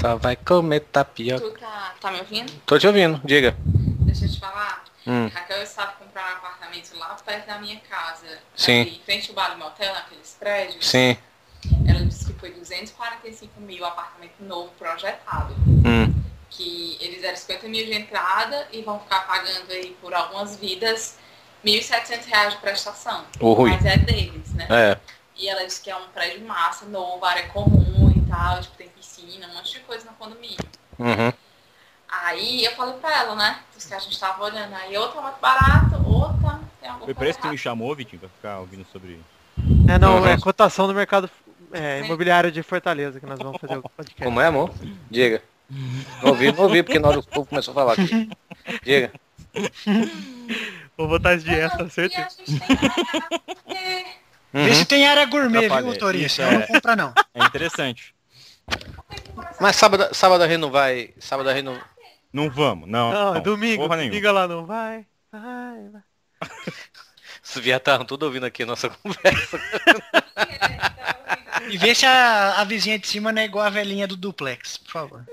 Só vai comer tapioca. Tu tá, tá me ouvindo? Tô te ouvindo, diga. Deixa eu te falar. Hum. Raquel estava comprando um apartamento lá perto da minha casa. Sim. Ali, em frente ao Bali Motel, naqueles prédios. Sim. Ela disse que foi 245 mil apartamento novo projetado. Hum. Que eles deram 50 mil de entrada e vão ficar pagando aí por algumas vidas 1.700 reais de prestação. Ô, Rui. Mas é deles, né? É. E ela disse que é um prédio massa, novo, área comum e tal, tipo, tem piscina, um monte de coisa no condomínio. Uhum. Aí eu falei pra ela, né? Disse que a gente tava olhando aí, ou tá muito barato, ou tá, tem alguma Foi por coisa isso que tu me chamou, Vitinho, pra ficar ouvindo sobre. É, não, Uhum. é cotação do mercado é, imobiliário de Fortaleza que nós vamos fazer o podcast. Como é, amor? Diga. Não ouvi, não ouvi, porque na hora o povo começou a falar aqui. Diga. Vou botar isso de Não, certeza. é, Uhum. Vê se tem área gourmet, Atrapalhei. viu? Isso, Senão não é. compra não. É interessante. Mas sábado, sábado a gente não vai. Sábado a gente não. Não vamos, não. Não, é domingo. Liga lá, não vai. Vai, vai. Os viados estavam tudo ouvindo aqui a nossa conversa. E vê se a, a vizinha de cima não é igual a velhinha do duplex, por favor.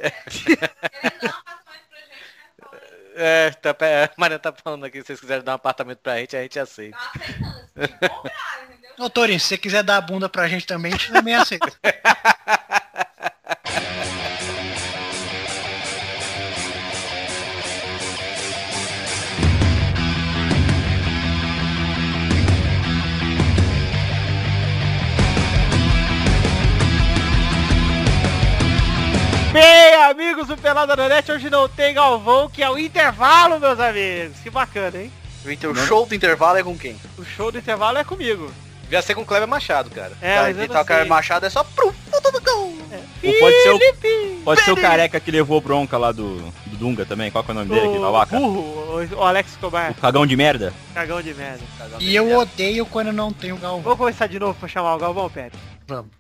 É, tá, a Mariana tá falando aqui, se vocês quiserem dar um apartamento pra gente, a gente aceita. tá aceitando, assim, comprar, entendeu? Ô Torinho, se você quiser dar a bunda pra gente também, a gente também aceita. Bem, amigos do Pelada da Net, hoje não tem Galvão, que é o intervalo, meus amigos. Que bacana, hein? Então, o show do intervalo é com quem? O show do intervalo é comigo. Devia ser com o Kleber Machado, cara. É, tá, mas eu não o Kleber sei. Machado é só pro fundo do gol. Ou pode ser o, Felipe! pode ser o careca que levou bronca lá do, do Dunga também. Qual que é o nome dele aqui, O vaca? burro, o- o Alex Escobar, O cagão de merda? cagão de merda. E eu odeio quando não tem o Galvão. Vamos começar de novo pra chamar o Galvão, Pepe? Vamos.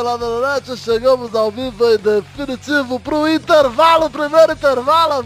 Pelada na Net, chegamos ao vivo em definitivo pro intervalo, primeiro intervalo.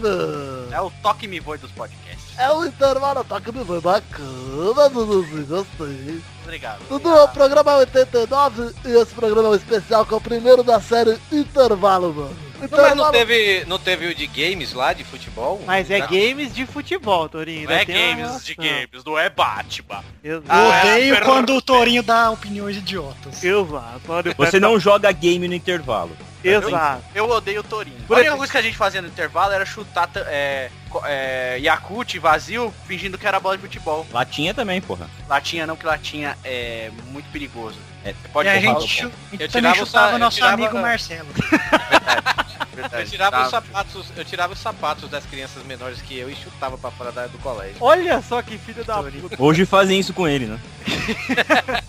É o toque me voe dos podcasts. É o intervalo, tá que me foi bacana, Duduzinho, gostei. Obrigado. Dudu, o programa é 89 e esse programa é um especial que é o primeiro da série Intervalo, mano. Mas não teve, não teve o de games lá, de futebol? Mas é Não. games de futebol, Torinho. Não é uma games de games, não é Batman. Eu, Ah, odeio é, quando o Torinho dá opiniões idiotas. Exato. Pode- Você não joga game no intervalo. Exato. Eu odeio o Torinho. A única coisa que a gente fazia no intervalo era chutar é, é, Yakut vazio, fingindo que era bola de futebol. Latinha também, porra. Latinha não, que latinha é muito perigoso. É, Pode e a falar, gente, a Eu tirava o chutava eu nosso tirava- amigo Marcelo. Eu tirava, os sapatos, eu tirava os sapatos das crianças menores que eu e chutava pra fora da do colégio. Olha só que filho da puta. Hoje fazem isso com ele, né?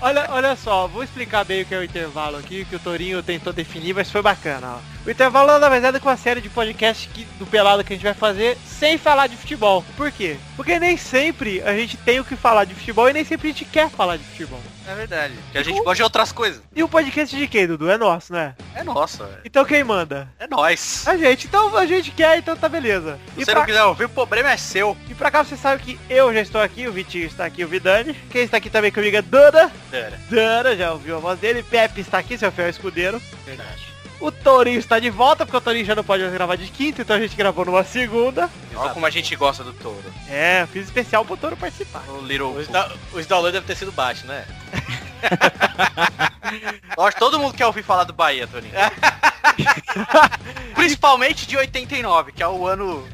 Olha, olha só, vou explicar bem o que é o intervalo aqui, que o Torinho tentou definir, mas foi bacana, ó. O intervalo nada mais é do que uma série de podcast que, do Pelado que a gente vai fazer sem falar de futebol. Por quê? Porque nem sempre a gente tem o que falar de futebol e nem sempre a gente quer falar de futebol. É verdade. Que a gente gosta de outras coisas. E o podcast de quem, Dudu? É nosso, né? É nossa, velho. Então quem manda? é nós. A gente. Então a gente quer, então tá beleza. Se E você pra, não quiser ouvir, o problema é seu. e pra cá você sabe que eu já estou aqui, o Vitinho está aqui, o Vidani. Quem está aqui também comigo é Dana. Dana. Dana, já ouviu a voz dele. Pepe está aqui, seu fiel escudeiro. Verdade. O Torinho está de volta, porque o Torinho já não pode gravar de quinta, então a gente gravou numa segunda. Olha como a gente gosta do touro. É, eu fiz especial pro Touro participar. O Little Os, da, os downloads devem ter sido baixos, né? Eu acho que todo mundo quer ouvir falar do Bahia, Toninho. Principalmente de 89, que é o ano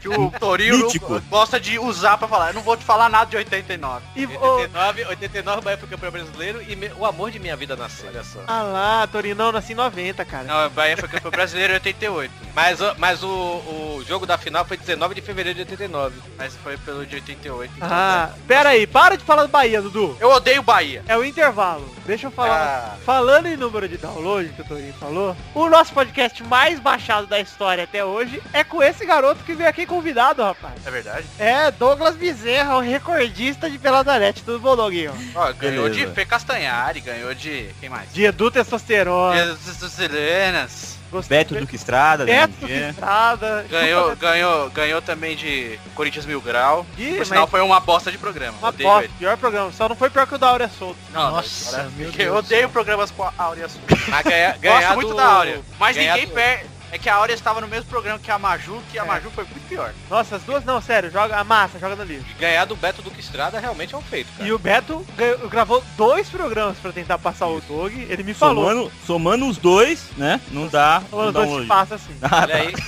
que o Mítico. gosta de usar pra falar. Eu não vou te falar nada de 89. E, ô, 89, 89 Bahia foi campeão brasileiro e me- o amor de minha vida nasceu. Olha só. ah lá, Torinho, não, nasci em 90, cara. Não, o Bahia foi campeão brasileiro em 88. Mas, o- mas o, o jogo da final foi 19 de fevereiro de 89. Mas foi pelo de 88. então, Ah, né? pera aí, para de falar do Bahia, Dudu. Eu odeio Bahia. É o intervalo. Deixa eu falar. Ah. Falando em número de download, que o Torinho falou, o nosso podcast mais baixado da história até hoje é com esse garoto que veio aqui convidado, rapaz. É verdade? É, Douglas Bezerra, o recordista de Peladanete. Tudo bom, Doguinho? Ó, ganhou Beleza. de Fê Castanhari, ganhou de... Quem mais? De Edu Testosterona. De Serenas. Gostei. Beto Duque Estrada, Beto? É. Estrada. Ganhou, ganhou, ganhou também de Corinthians Mil Grau. Ih, Por mas sinal, foi uma bosta de programa. uma Odeio bosta, ele. pior programa. Só não foi pior que o da Áurea Solto. Não, Nossa, meu porque Eu Deus. odeio programas com a Áurea Sul. Mas ganha, ganhar Gosto muito do- da Áurea. Mas ganhar ninguém do- perde. É que a Áurea estava no mesmo programa que a Maju, que a É. Maju foi muito pior. Nossa, as duas não, sério. Joga a massa, joga no livro. Ganhar do Beto Duque Estrada realmente é um feito, cara. E o Beto ganhou- gravou dois programas pra tentar passar o Dog. Ele me falou. Somando, somando os dois, né? Não dá. Falando Não dá dois um passa assim. Olha aí.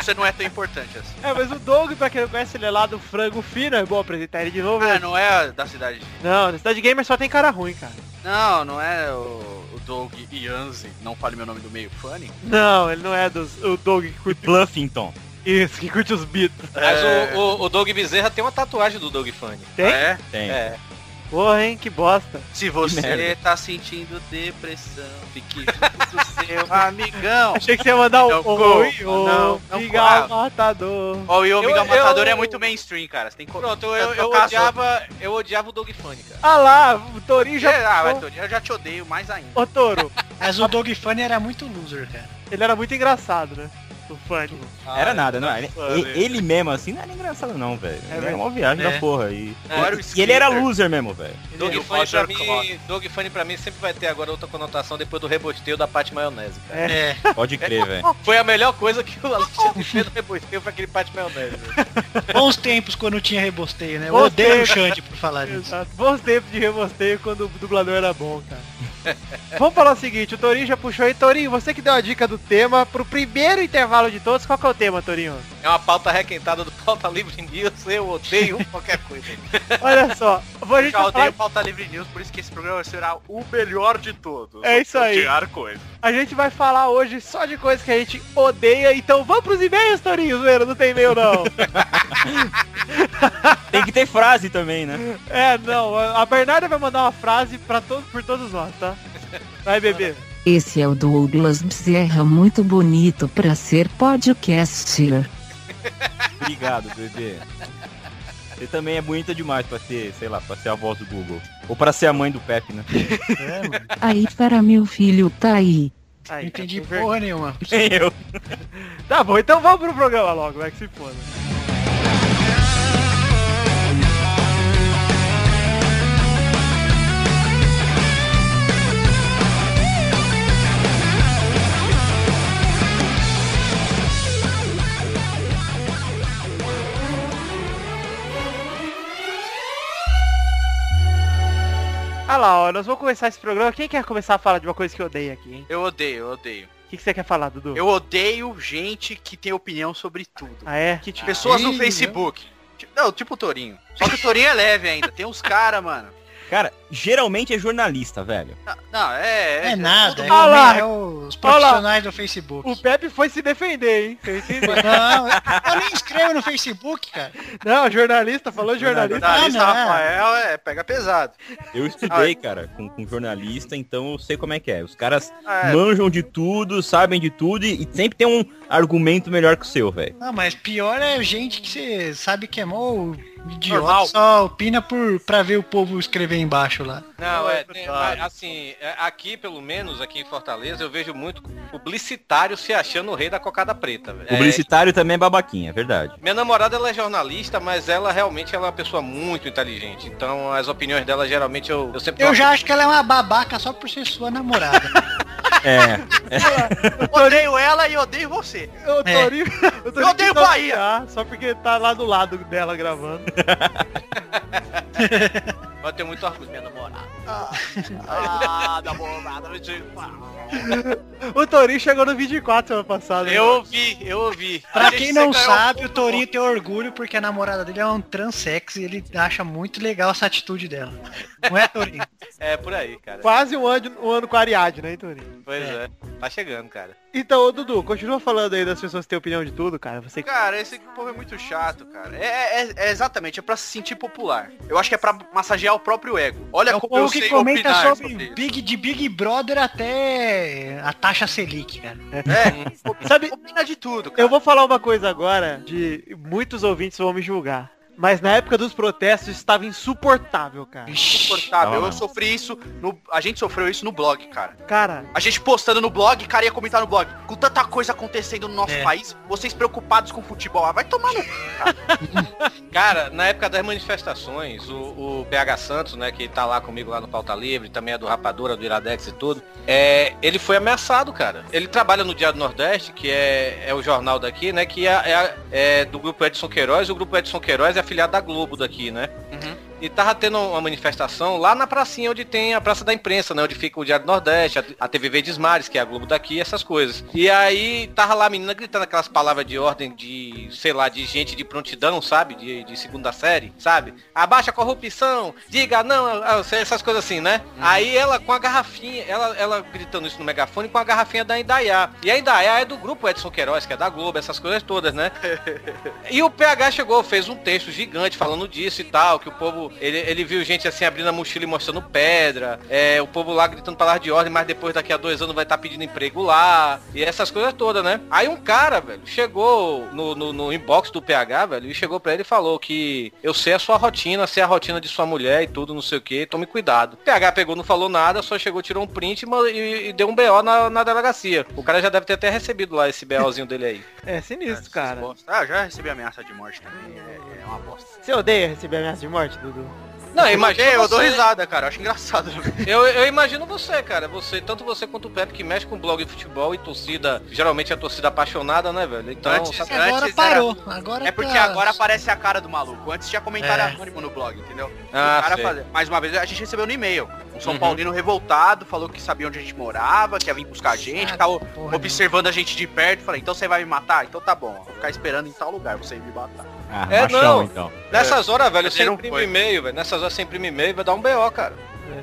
Você não é tão importante assim. É, mas o Doug, pra quem não conhece, ele é lá do Frango Fino. É bom apresentar ele de novo. Ah, não é da cidade. Não, na Cidade Gamer só tem cara ruim, cara. Não, não é o Doug Ianzi. Não fale meu nome do meio, Funny. Não, ele não é dos, o Doug que curte Bluffington. isso, que curte os Beatles. Mas É. o, o, o Doug Bezerra tem uma tatuagem do Doug Funny. Tem? Ah, é? Tem. É. Porra, hein, que bosta. Se você tá sentindo depressão, fique junto do seu amigão. Achei que você ia mandar o Não, o o ah. Matador. Ó, o Yomiga Eu- Matador eu- é muito mainstream, cara. Você tem que Pronto, eu, eu, odiava, eu odiava o Doug Funny, cara. Ah lá, o Torinho Já... já... Ah, vai, Tony, eu já te odeio mais ainda. Ô, Toro, Mas o Dog Funny era muito loser, cara. ele era muito engraçado, né? O Funny. Era nada, não. Ele, Funny. ele mesmo assim não era engraçado não, velho. É era uma viagem É. da porra. E, Era o e ele era loser mesmo, velho. Doug E o Funny, pra mim, Funny pra mim sempre vai ter agora outra conotação depois do rebosteio da Pate Maionese, cara. É. Pode crer, velho. Foi a melhor coisa que o Alexandre fez no rebosteio foi aquele Pate Maionese. velho. Bons tempos quando tinha rebosteio, né? Eu odeio o. Xande por falar disso. Bons tempos de rebosteio quando o dublador era bom, cara. Vamos falar o seguinte, o Torinho já puxou aí. Torinho, você que deu a dica do tema pro primeiro intervalo de todos, qual que é o tema, Torinho? É uma pauta requentada do Pauta Livre News, eu odeio qualquer coisa. Olha só, vou a gente Já vai odeio falar, Pauta Livre News, por isso que esse programa será o melhor de todos. É isso aí. Odiar coisa. a gente vai falar hoje só de coisas que a gente odeia, então vamos pros e-mails, Torinho, zoeira, não tem e-mail não. Tem que ter frase também, né? é, não, a Bernarda vai mandar uma frase pra todos, por todos nós, tá? Vai, bebê. Esse é o Douglas Bezerra, muito bonito pra ser podcaster. Obrigado, bebê. Você também é bonita demais pra ser, sei lá, pra ser a voz do Google. Ou pra ser a mãe do Pepe, né? É, mano. Aí para meu filho tá aí. Aí, Não entendi tá porra nenhuma. Nem eu. Tá bom, então vamos pro programa logo, vai que se foda. Ah lá, ó, nós vamos começar esse programa. Quem quer começar a falar de uma coisa que odeia aqui, hein? Eu odeio, eu odeio. O que, que você quer falar, Dudu? Eu odeio gente que tem opinião sobre tudo. Ah, é? Que tipo... Pessoas no Ih, Facebook. Tipo- Não, tipo o Torinho. Só que o Torinho é leve ainda. Tem uns caras, mano. Cara, geralmente é jornalista, velho. Não, Não, é... É nada, é, Ah lá. é os profissionais do Facebook. O Pepe foi se defender, hein? Não, eu nem escrevo no Facebook, cara. Não, jornalista, falou jornalista. Jornalista Ah, não. Rafael é, pega pesado. Eu estudei, cara, com, com jornalista, então eu sei como é que é. Os caras É, manjam de tudo, sabem de tudo e, e sempre tem um argumento melhor que o seu, velho. Não, mas pior é gente que você sabe que é mó idiota, Normal. só opina por, pra ver o povo escrever embaixo lá. Não, é, tem- mas, assim, é, aqui pelo menos, aqui em Fortaleza, eu vejo muito publicitário se achando o rei da cocada preta. velho. É, Publicitário também é babaquinha, é verdade. minha namorada ela é jornalista, mas ela realmente ela é uma pessoa muito inteligente. Então as opiniões dela geralmente eu, eu sempre Eu já acho que ela é uma babaca só por ser sua namorada. É, odeio ela e odeio você. O É. Torinho, Torinho Eu odeio Bahia. Só porque tá lá do lado dela gravando. vai ter muito orgulho minha namorada. Ah, namorada, me diga. O Torinho chegou no 24 semana passada. Eu ouvi, eu ouvi. Pra quem não sabe, um o Torinho tem orgulho porque a namorada dele é um transex e ele acha muito legal essa atitude dela. Não é, Torinho? É por aí, cara. Quase um ano, um ano com a Ariadne, né, Torinho? Pois é. Tá chegando, cara. Então, ô, Dudu, continua falando aí das pessoas que têm opinião de tudo, cara. Você Cara, esse povo é muito chato, cara. É, é- é exatamente, é pra se sentir popular. Eu acho que é pra massagear o próprio ego. Olha É o como eu povo que sei comenta opinar sobre sobre. Big, de Big Brother até a taxa Selic, cara. É, Sabe- opina de tudo, cara. Eu vou falar uma coisa agora de muitos ouvintes vão me julgar. Mas na época dos protestos estava insuportável, cara. insuportável. Não, não. Eu sofri isso no. A gente sofreu isso no blog, cara. Cara, A gente postando no blog, cara ia comentar no blog. Com tanta coisa acontecendo no nosso É. país, vocês preocupados com futebol. Ah, vai tomar no. Cara, na época das manifestações, o, o PH Santos, né, que tá lá comigo lá no Pauta Livre, também é do Rapadura, do Iradex e tudo, é, ele foi ameaçado, cara. Ele trabalha no Diário do Nordeste, que é, é o jornal daqui, né, que é, é- é do grupo Edson Queiroz, e o grupo Edson Queiroz é afiliado da Globo daqui, né? E tava tendo uma manifestação lá na pracinha onde tem a Praça da Imprensa, né? Onde fica o Diário do Nordeste, a, a TV Verdes Mares, que é a Globo daqui, essas coisas. E aí tava lá a menina gritando aquelas palavras de ordem de, sei lá, de gente de prontidão, sabe? De, de segunda série, sabe? Abaixa a corrupção, diga não, ah, essas coisas assim, né? Aí ela com a garrafinha, ela, ela gritando isso no megafone com a garrafinha da Indaiá. E a Indaiá é do grupo Edson Queiroz, que é da Globo, essas coisas todas, né? E o PH chegou, fez um texto gigante falando disso e tal, que o povo, ele, ele viu gente assim abrindo a mochila e mostrando pedra, é, o povo lá gritando palavras de ordem, mas depois daqui a dois anos vai estar pedindo emprego lá, e essas coisas todas, né? Aí um cara, velho, chegou no, no, no inbox do PH, velho, e chegou pra ele e falou que eu sei a sua rotina, sei a rotina de sua mulher e tudo, não sei o que, tome cuidado. O PH pegou, não falou nada, só chegou, tirou um print e, e- deu um BO na, na delegacia. O cara já deve ter até recebido lá esse BOzinho dele aí. é sinistro, cara. Ah, já recebi ameaça de morte também. É, é uma bosta. Você odeia receber ameaça de morte, Dudu? Não, imagina eu dou você- risada, cara. Eu acho engraçado. Eu, eu imagino você, cara. Você, tanto você quanto o Pepe, que mexe com blog de futebol e torcida, geralmente é torcida apaixonada, né, velho? Então, Antes- sabe- Agora Antes parou. Agora É porque tá- agora aparece a cara do maluco. Antes tinha comentário É. anônimo no blog, entendeu? Ah, o cara sei. fazia- Mais uma vez, a gente recebeu no e-mail. Um São Uhum. Paulino revoltado, falou que sabia onde a gente morava, que ia vir buscar a gente, Ah, tava porra, observando a gente de perto. Falei, então você vai me matar? Então tá bom, vou ficar esperando em tal lugar você ir me matar. Ah, É, machão, não. então. Nessas horas, velho, você não imprime e-mail, velho. Nessas horas você imprime e-mail, vai dar um BO, cara.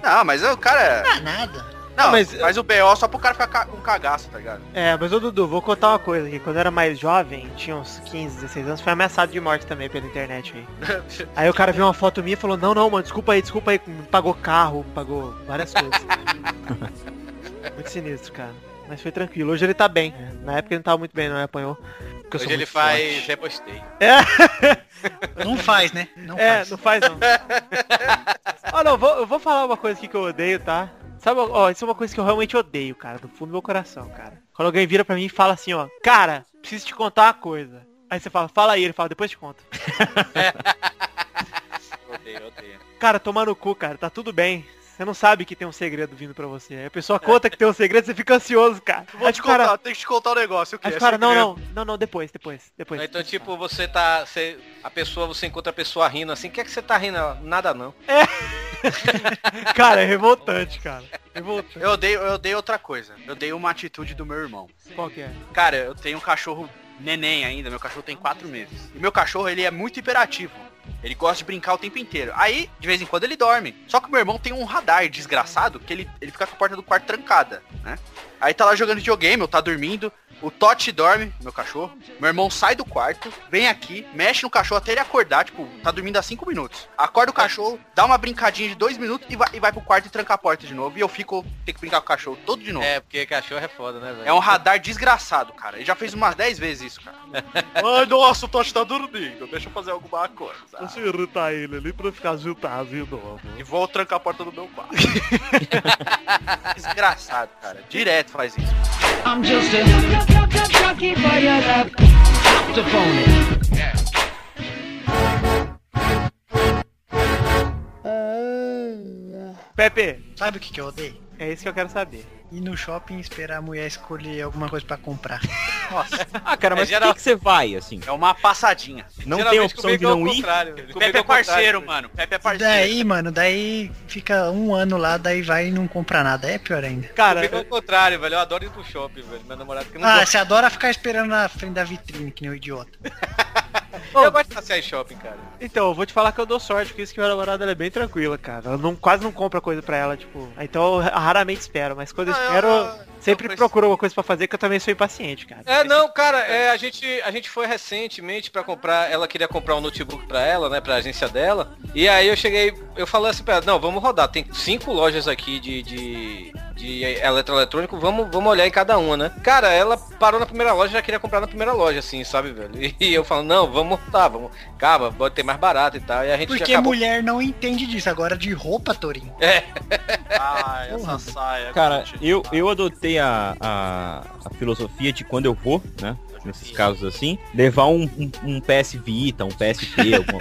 Não, mas o cara. Ah, nada. Não, mas- mas faz o BO só pro cara ficar ca- com cagaço, tá ligado? É, mas ô Dudu, vou contar uma coisa aqui. Quando eu era mais jovem, tinha uns 15, 16 anos, foi ameaçado de morte também pela internet aí. Aí o cara viu uma foto minha e falou, não, não, mano, desculpa aí, desculpa aí, me pagou carro, me pagou várias coisas. muito sinistro, cara. Mas foi tranquilo. Hoje ele tá bem. Na época ele não tava muito bem, não, ele apanhou. Hoje ele faz forte. repostei. Não faz, né? Não É, faz. não faz não. Ó, não, vou, eu vou falar uma coisa aqui que eu odeio, tá? Sabe, ó, isso é uma coisa que eu realmente odeio, cara, do fundo do meu coração, cara. Quando alguém vira pra mim e fala assim, ó, cara, preciso te contar uma coisa. Aí você fala, fala aí, ele fala, depois te conto. Odeio, odeio. Cara, toma no cu, cara, tá tudo bem. Você não sabe que tem um segredo vindo pra você. Aí a pessoa conta que tem um segredo, você fica ansioso, cara. Vou Aí te o cara, contar, tem que te contar um negócio. O que aí é o cara, não, não, não, não, depois, depois, depois. Então, tipo, você tá. Você, a pessoa, você encontra a pessoa rindo assim, o que é que você tá rindo? Nada não. Cara, é revoltante, cara. Revoltante. Eu odeio, eu odeio outra coisa. Eu odeio uma atitude do meu irmão. Qual que é? Cara, eu tenho um cachorro neném ainda, meu cachorro tem quatro meses. E meu cachorro, ele é muito hiperativo. Ele gosta de brincar o tempo inteiro. Aí, de vez em quando, ele dorme. Só que o meu irmão tem um radar desgraçado que ele, ele fica com a porta do quarto trancada, né? Aí tá lá jogando videogame, ou tá dormindo. O Totti dorme, meu cachorro. Meu irmão sai do quarto, vem aqui, mexe no cachorro até ele acordar, tipo, tá dormindo há cinco minutos. Acorda o cachorro, dá uma brincadinha de dois minutos e vai, e vai pro quarto e tranca a porta de novo. E eu fico, tem que brincar com o cachorro todo de novo. É, porque cachorro é foda, né, velho? É um radar desgraçado, cara. Ele já fez umas 10 vezes isso, cara. Ai, nossa, o Totti tá dormindo. Deixa eu fazer alguma coisa. Você irritar ele ali pra ficar agitado de novo. E vou trancar a porta do meu quarto. Desgraçado, cara. Direto faz isso. I'm just a jockey for your love. To phone it. Pepe, Sabe o que, que eu odeio? é isso que eu quero saber. Ir no shopping e esperar a mulher escolher alguma coisa pra comprar. Ah, cara, É mas geral- por que, que você vai, assim? É uma passadinha. Não tem Geralmente opção de é o não ir? Pepe é é parceiro, velho. mano. Pepe é parceiro. daí, mano, daí fica um ano lá, daí vai e não compra nada. É pior ainda. Cara, Comigo é o contrário, velho. Eu adoro ir pro shopping, velho. Meu namorado que não Ah, gosta. você adora ficar esperando na frente da vitrine, que nem um idiota. Eu gosto de passear em shopping, cara. Então, eu vou te falar que eu dou sorte, porque isso que minha namorada ela é bem tranquila, cara. Ela não, quase não compra coisa pra ela, tipo. Então eu raramente espero, mas quando eu Ah, eu- sempre preciso- procuro alguma coisa pra fazer, que eu também sou impaciente, cara. É, não, cara, é, a, gente, a gente foi recentemente pra comprar, ela queria comprar um notebook pra ela, né, pra agência dela. E aí eu cheguei, eu falei assim pra ela, não, vamos rodar, tem cinco lojas aqui de, de, de eletroeletrônico, vamos, vamos olhar em cada uma, né? Cara, ela parou na primeira loja, já queria comprar na primeira loja, assim, sabe, velho? E eu falo, não, vamos rodar, vamos, calma, pode ter mais barato e tal. E a gente Porque acabou... mulher não entende disso. Agora de roupa, Torinho. É, Ai, essa saia. Cara, eu, eu adotei a, a, a filosofia de quando eu vou, né? Nesses casos assim, levar um, um, um PS Vita, um PSP, alguma,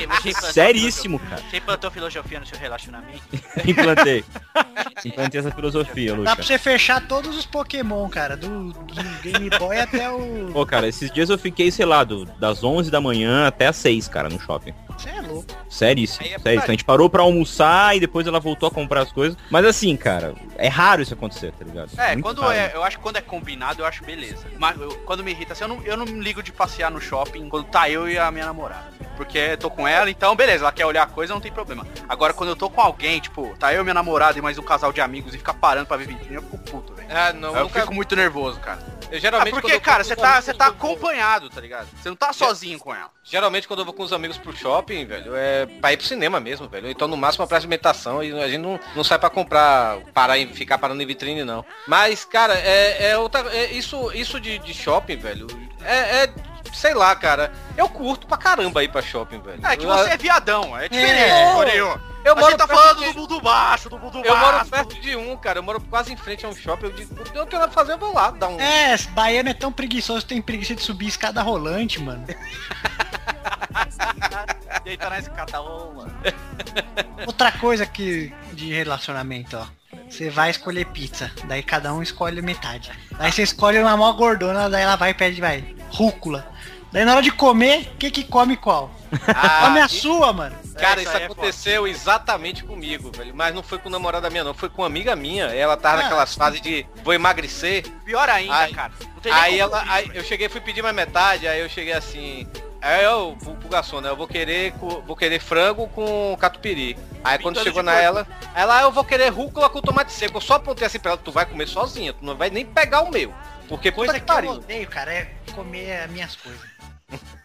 implantou- Seríssimo, cara. Você implantou filosofia no seu relacionamento? Implantei. Implantei essa filosofia, Dá pra você fechar todos os Pokémon, cara. Do, do Game Boy até o. Pô, cara, esses dias eu fiquei, sei lá, do, das 11 da manhã até as 6, cara, no shopping. Você é louco. Seríssimo, é seríssimo. A gente parou pra almoçar e depois ela voltou a comprar as coisas. Mas assim, cara, é raro isso acontecer, tá ligado? É, Muito quando raro. é, eu acho que quando é combinado, eu acho beleza. Mas eu- quando me irrita assim, eu não, eu não me ligo de passear no shopping quando tá eu e a minha namorada. Porque eu tô com ela, então beleza, ela quer olhar a coisa, não tem problema. Agora quando eu tô com alguém, tipo, tá eu e minha namorada e mais um casal de amigos e fica parando pra ver vitrine, eu fico puto, velho. ah, não, eu nunca... fico muito nervoso, cara. Eu Ah, geralmente quando porque, eu cara, vou você tá, você tá eu acompanhado, tá ligado? Você não tá sozinho com ela. Geralmente quando eu vou com os amigos pro shopping, velho, é pra ir pro cinema mesmo, velho. Então no máximo pra alimentação e a gente não, não sai pra comprar, parar e ficar parando em vitrine não. Mas, cara, é, é outra. é isso isso de, de shopping, velho, é, é, sei lá, cara. Eu curto pra caramba ir pra shopping, velho. É que Eu- você é viadão, é diferente, É. Eu a moro gente tá perto falando de- do mundo baixo, do mundo Eu moro baixo. perto de um, cara. Eu moro quase em frente a um shopping. Eu digo, eu não tenho nada pra fazer, eu vou lá dar um. É, baiano é tão preguiçoso, tem preguiça de subir escada rolante, mano. Deita na escada, ô, mano. Outra coisa que de relacionamento, ó. Você vai escolher pizza, daí cada um escolhe metade. Daí você escolhe uma mó gordona, daí ela vai e pede, vai, rúcula. Daí na hora de comer, o que que come qual? Ah, come a e- sua, mano. Cara, É, isso isso é aconteceu exatamente comigo, velho. Mas não foi com namorada minha, não. Foi com uma amiga minha. Ela tava Ah. naquelas fases de vou emagrecer. Pior ainda, Aí- cara. Não tem nem Aí ela, aí eu cheguei, fui pedir mais metade, aí eu cheguei assim. Aí eu, pro, pro garçom, né? Eu vou querer, vou querer frango com catupiry. Aí quando Pintando chegou de na porco. ela, ela, "Ah, eu vou querer rúcula com tomate seco. Eu só apontei assim pra ela, tu vai comer sozinha, tu não vai nem pegar o meu. Porque Coisa puta que que eu pariu. odeio, cara, é comer as minhas coisas.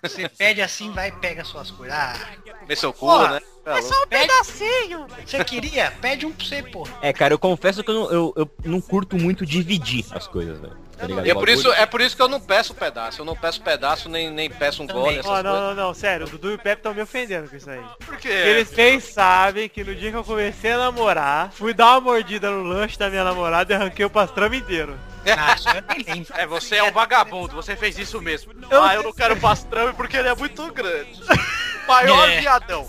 Você pede assim, vai e pega as suas coisas. Ah, Comer seu cu, Porra, né? é só um pedacinho. Você queria? Pede um pra você, pô. É, cara, eu confesso que eu não, eu, eu não curto muito dividir as coisas, velho. Tá ligado? E é por, isso, é por isso que eu não peço pedaço. Eu não peço pedaço, nem, nem peço um gole, essas Ó, não, coisas. não, não, sério, o Dudu e o Pepe estão me ofendendo com isso aí. Por quê? Eles bem sabem que no dia que eu comecei a namorar, fui dar uma mordida no lanche da minha namorada e arranquei o pastrame inteiro. É, você é um vagabundo, você fez isso mesmo. Eu- Ah, eu não quero pastrame porque ele é muito grande. Maior É. viadão.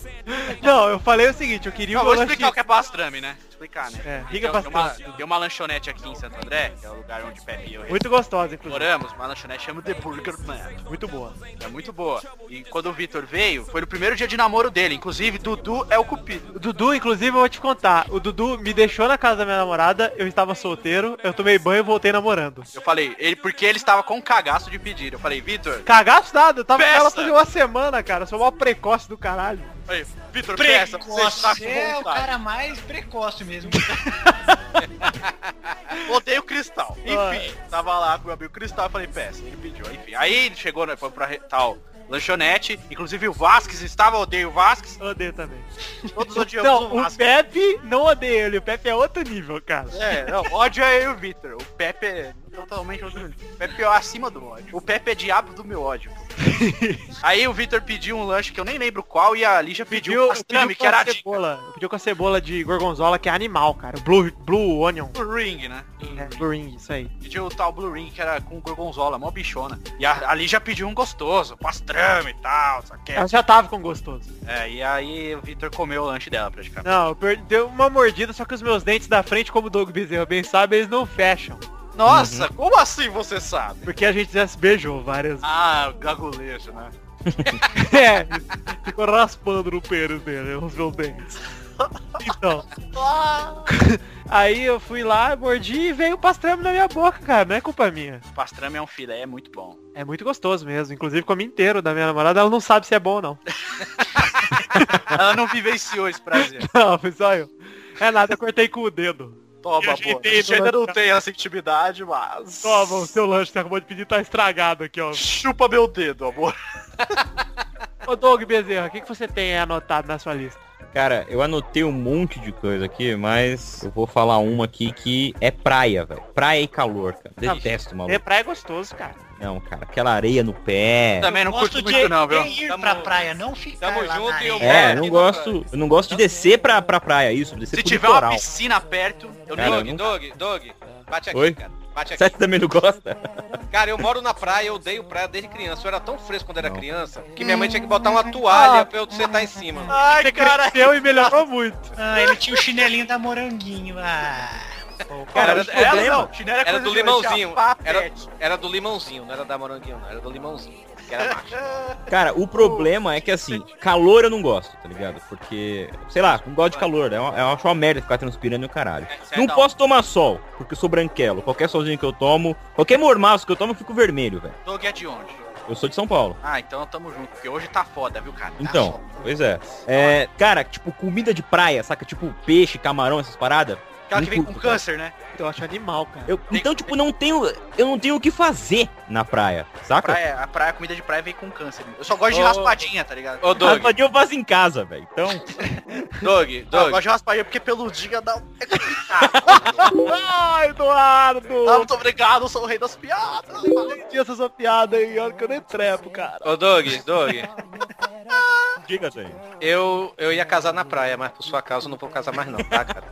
Não, eu falei o seguinte, eu queria Não, vou explicar o que é pastrame, né? Explicar, né? É, Tem, riga tem uma, tem uma lanchonete aqui em Santo André, que é o lugar onde o Pepe e eu Muito gostosa, inclusive. moramos, uma lanchonete chama The Burger Man. Muito boa. É muito boa. E quando o Vitor veio, foi no primeiro dia de namoro dele. Inclusive, Dudu é o cupido. O Dudu, inclusive, eu vou te contar. O Dudu me deixou na casa da minha namorada, eu estava solteiro, eu tomei banho e voltei namorando. Eu falei, ele, porque ele estava com cagaço de pedir. Eu falei, Vitor, Cagaço nada, eu tava com ela fazia uma semana, cara. Eu sou mó precoce do caralho. Aí, Vitor, peça, você está com é o cara mais precoce mesmo. Odeio cristal. Enfim, tava lá com o meu amigo cristal, eu falei, peça, ele pediu. Enfim, aí ele chegou, né, foi pra tal lanchonete, inclusive o Vasquez estava, odeio o Vasquez, odeio também. todos odiamos Não, o o. Pepe não odeia ele, o Pepe é outro nível, cara. É, não, ódio é eu e o Vitor. O Pepe é totalmente outro nível. O Pepe é acima do ódio. O Pepe é diabo do meu ódio. Aí o Vitor pediu um lanche que eu nem lembro qual e a Lígia pediu, Pediu, pastrame, pediu que era com a a dica. cebola. Pediu com a cebola de gorgonzola, que é animal, cara. Blue, blue onion. Blue Ring, né? É, blue ring, isso aí. Pediu o tal Blue Ring que era com gorgonzola, mó bichona. E a, a Lígia pediu um gostoso, pastrame e tal, sabe? Ela já tava com gostoso. É, e aí o Vitor comeu o lanche dela praticamente. Não, deu uma mordida, só que os meus dentes da frente, como o Doug Bezerra bem sabe, eles não fecham. Nossa, como assim você sabe? Porque a gente já se beijou várias Ah, gagulejo, né? É, ficou raspando no pênis dele, os meus dentes. Então. Aí eu fui lá, mordi e veio o pastrame na minha boca, cara. Não é culpa minha. Pastrame é um filé, é muito bom. É muito gostoso mesmo. Inclusive comi inteiro da minha namorada. Ela não sabe se é bom ou não. Ela não vivenciou esse prazer. Não, foi só eu. É nada, eu cortei com o dedo. Toma, gente no ainda não lanche. tem essa intimidade, mas... Toma, o seu lanche que você acabou de pedir tá estragado aqui, ó. Chupa meu dedo, amor. Ô Doug Bezerra, o que, que você tem anotado na sua lista? Cara, eu anotei um monte de coisa aqui, mas eu vou falar uma aqui que é praia, velho. Praia e calor, cara. Detesto, É maluco. praia gostoso, cara. Não, cara. Aquela areia no pé. Também não Gosto curto de, muito não, viu? de ir Tamo- pra praia, não ficar tamo lá junto na e eu. É, É, eu não gosto, eu não gosto de descer pra, pra praia, isso, descer Se pro tiver uma litoral. piscina perto, eu Cara. Doug, não- Doug, Doug, bate aqui, Oi? cara. Bate aqui. Você também não gosta? Cara, eu moro na praia, eu odeio praia desde criança. Eu era tão fresco quando era Não. criança que minha mãe tinha que botar uma toalha pra eu sentar em cima. Ai, Você cara... cresceu e melhorou muito. Ah, ele tinha o chinelinho da moranguinho. Ah, Cara, era, o problema- ela não, chinelo é Era coisa do limãozinho. Era, era do limãozinho, não era da moranguinho, não. Era do limãozinho. Que era macho. Cara, o problema é que assim, calor eu não gosto, tá ligado? Porque, sei lá, não gosto de calor. É uma, eu acho uma merda ficar transpirando e o caralho. É, Não é da posso tomar sol, porque eu sou branquelo. Qualquer solzinho que eu tomo, qualquer mormaço que eu tomo, eu fico vermelho, velho. Doug é de onde? Eu sou de São Paulo. Ah, então tamo junto, porque hoje tá foda, viu, cara? Tá Então, foda. pois é. É, cara, tipo, comida de praia, saca? Tipo, peixe, camarão, essas paradas. Aquela que vem com câncer, né? Eu acho animal, cara. Eu- então, tipo, não tenho. Eu não tenho o que fazer na praia, saca? Praia, a praia, a comida de praia vem com câncer. Eu só gosto de Ô. raspadinha, tá ligado? Ô, Doug, Raspadinha eu faço em casa, velho. Então. Doug, Eu Doug. gosto de raspadinha porque peludinha dá um... É complicado. Ai, Eduardo! ah, muito obrigado, eu sou o rei das piadas. Tinha essa sua piada aí, olha que eu nem trepo, cara. Ô, Doug, Doug. Diga, Tony. Eu, eu ia casar na praia, mas por sua causa eu não vou casar mais não, tá, cara?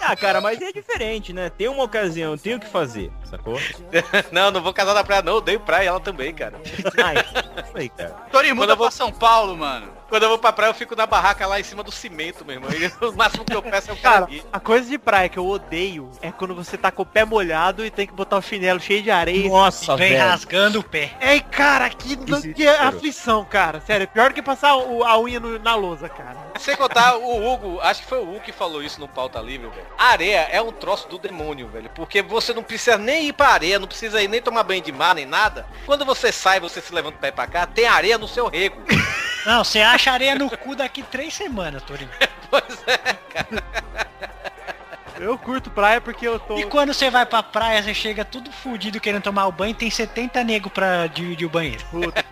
Ah, cara, mas é diferente, né? Tem uma ocasião, eu tenho o que fazer, sacou? Não, não vou casar na praia não, eu odeio praia ela também, cara. Isso aí, cara. Tony, Quando muda eu vou- pra São Paulo, mano. Quando eu vou pra praia eu fico na barraca lá em cima do cimento, meu irmão. E o máximo que eu peço é o Cara, cara. a coisa de praia que eu odeio é quando você tá com o pé molhado e tem que botar o chinelo cheio de areia. Nossa, vem velho. rasgando o pé. Ei, cara, que, que Desespero. aflição, cara. Sério, é pior do que passar o- a unha no- na lousa, cara. Sem contar, o Hugo, acho que foi o Hugo que falou isso no Pauta Livre, velho. A areia é um troço do demônio, velho. Porque você não precisa nem ir pra areia, não precisa ir nem tomar banho de mar, nem nada. Quando você sai, você se levanta o pé pra cá, tem areia no seu rego. Não, você acha areia no cu daqui três semanas, Torinho. pois é. Eu curto praia porque eu tô... E quando você vai pra praia, você chega tudo fudido querendo tomar o banho, tem 70 nego pra dividir o banheiro. Puta.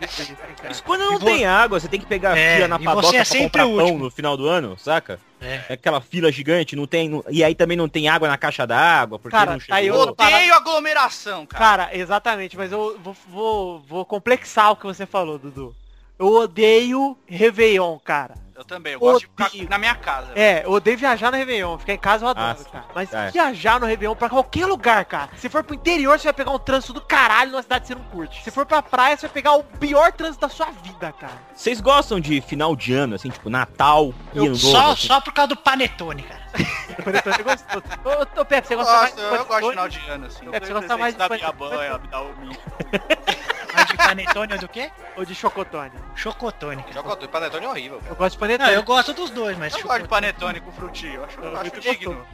Isso quando não E vo- tem água, você tem que pegar a É, fila na e padoca você é pra sempre comprar o pão no final do ano, saca? É. É aquela fila gigante, não tem. não- e aí também não tem água na caixa d'água, porque Cara, não tá aí outra Odeio aglomeração, cara. Cara, exatamente, mas eu vou, vou, vou complexar o que você falou, Dudu. Eu odeio Réveillon, cara. Eu também, eu gosto de ficar na minha casa. É, eu odeio viajar no Réveillon. Ficar em casa eu adoro, Ah, sim. cara. Mas É. viajar no Réveillon pra qualquer lugar, cara. Se for pro interior, você vai pegar um trânsito do caralho numa cidade que você não curte. Se for pra praia, você vai pegar o pior trânsito da sua vida, cara. Vocês gostam de final de ano, assim, tipo Natal e Eu Ano Novo? Só, assim? só por causa do panetone, cara. Panetone é gostoso. Ô, ô, Pepe, você Eu gosta mais gosto, de eu gosto de final de ano, assim. É, você gosta mais de da minha banha, me dá o milho. Panetone ou do quê? Ou de chocotone? Chocotone, cara. O panetone é horrível. Eu gosto de Não, panetone. eu gosto dos dois, mas Eu chocotone. gosto de panetone com frutinho. Eu acho, eu Eu acho digno.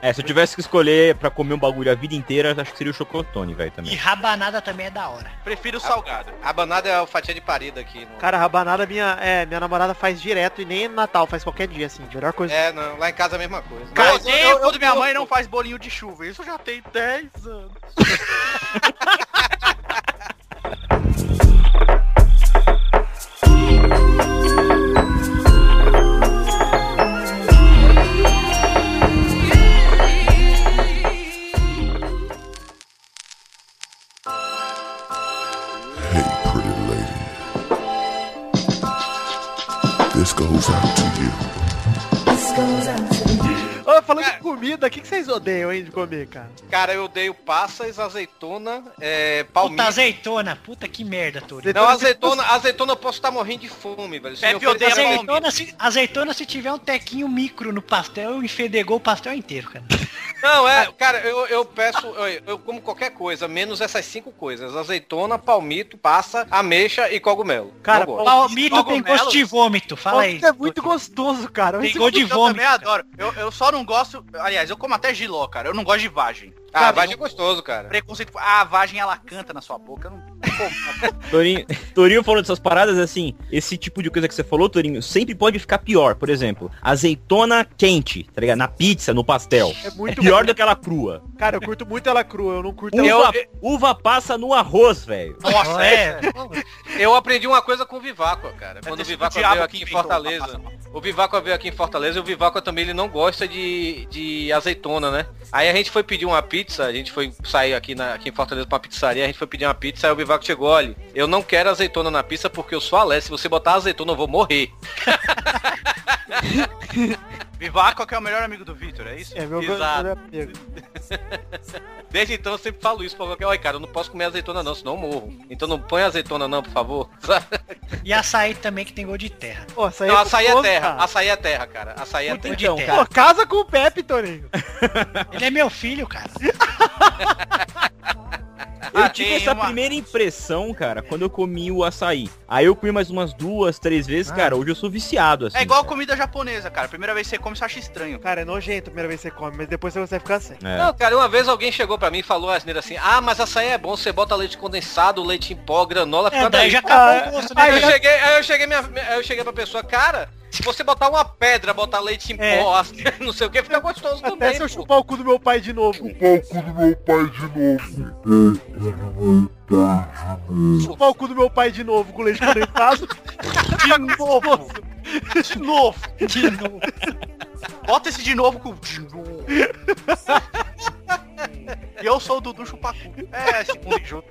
É, se eu tivesse que escolher pra comer um bagulho a vida inteira, acho que seria o chocotone, velho, E também. rabanada também é da hora. Prefiro o salgado. A banada é o fatia de parida aqui. No... Cara, rabanada minha, é, minha namorada faz direto e nem no Natal, faz qualquer dia, assim. Melhor coisa. É, não, lá em casa é a mesma coisa. Cara, Mas eu, eu, quando minha mãe não faz bolinho de chuva. Isso já tem 10 anos. This goes out to you. Ô, falando de comida, o que, que vocês odeiam, hein, de comer, cara? Cara, eu odeio passas, azeitona, é, Puta palmito. azeitona, puta que merda, Torinho. Não, azeitona, azeitona eu posso estar morrendo de fome, velho. Se Pepe oferecer odeia palmito- Azeitona se, azeitona, se tiver um tequinho micro no pastel, enfedegou o pastel inteiro, cara. Não, é, cara, eu, eu peço, eu, eu como qualquer coisa, menos essas cinco coisas. Azeitona, palmito, passa, ameixa e cogumelo. Cara. Palmito tem Cogumelo? gosto de vômito, fala aí. é muito gostoso, cara. Tem gosto de eu vômito. também adoro. Eu, eu só não gosto. Aliás, eu como até giló, cara. Eu não gosto de vagem. Ah, Cara, vagem é gostoso, cara. Preconceito. Ah, a vagem ela canta na sua boca. Eu não. Torinho, Torinho falando dessas paradas, assim, esse tipo de coisa que você falou, Torinho, sempre pode ficar pior. Por exemplo, azeitona quente, tá ligado? Na pizza, no pastel. É É muito pior bom. do que ela crua. Cara, eu curto muito ela crua, eu não curto Uva, ela... uva passa no arroz, velho. nossa, É, Eu aprendi uma coisa com o Viváqua, cara. Quando o Viváqua o diabo veio aqui em Fortaleza. O Viváqua veio aqui em Fortaleza e o Viváqua também ele não gosta de, de azeitona, né? Aí a gente foi pedir uma pizza, a gente foi sair aqui, na, aqui em Fortaleza pra pizzaria, a gente foi pedir uma pizza, aí o Viváqua chegou, olha, eu não quero azeitona na pizza porque eu sou alérgico, se você botar azeitona eu vou morrer. Vivaco que é o melhor amigo do Vitor, é isso? É meu Exato. meu amigo. Desde então eu sempre falo isso pra qualquer, olha cara, eu não posso comer azeitona não, senão eu morro. Então não põe azeitona não, por favor. e açaí também que tem gosto de terra. Pô, açaí Não, açaí é gostoso, terra, cara. açaí é terra, cara. Açaí é terra. de Então, terra. Pô, casa com o Pepe, Torinho. Ele é meu filho, cara. Eu Ah, tive essa uma- primeira impressão, cara, quando eu comi o açaí. Aí eu comi mais umas duas, três vezes, cara, hoje eu sou viciado, assim. É igual cara. comida japonesa, cara. Primeira vez que você come, você acha estranho. Cara, é nojento a primeira vez que você come, mas depois você vai ficar sem. É. Não, cara, uma vez alguém chegou pra mim e falou asneira assim, ah, mas açaí é bom, você bota leite condensado, leite em pó, granola, É, fica daí daí. já acabou Ah, o gosto, né? Aí eu cheguei, aí eu cheguei, minha, aí eu cheguei pra pessoa, cara, se você botar uma pedra, botar leite em É. pó, não sei o que, fica gostoso Até também. se eu pô. chupar o cu do meu pai de novo. Palco do meu pai de novo. Chupar o cu do meu pai de novo com leite condensado. De novo! De novo! De novo. Bota esse de novo com. De novo. E eu sou o Dudu Chupacu. É, segundo junto.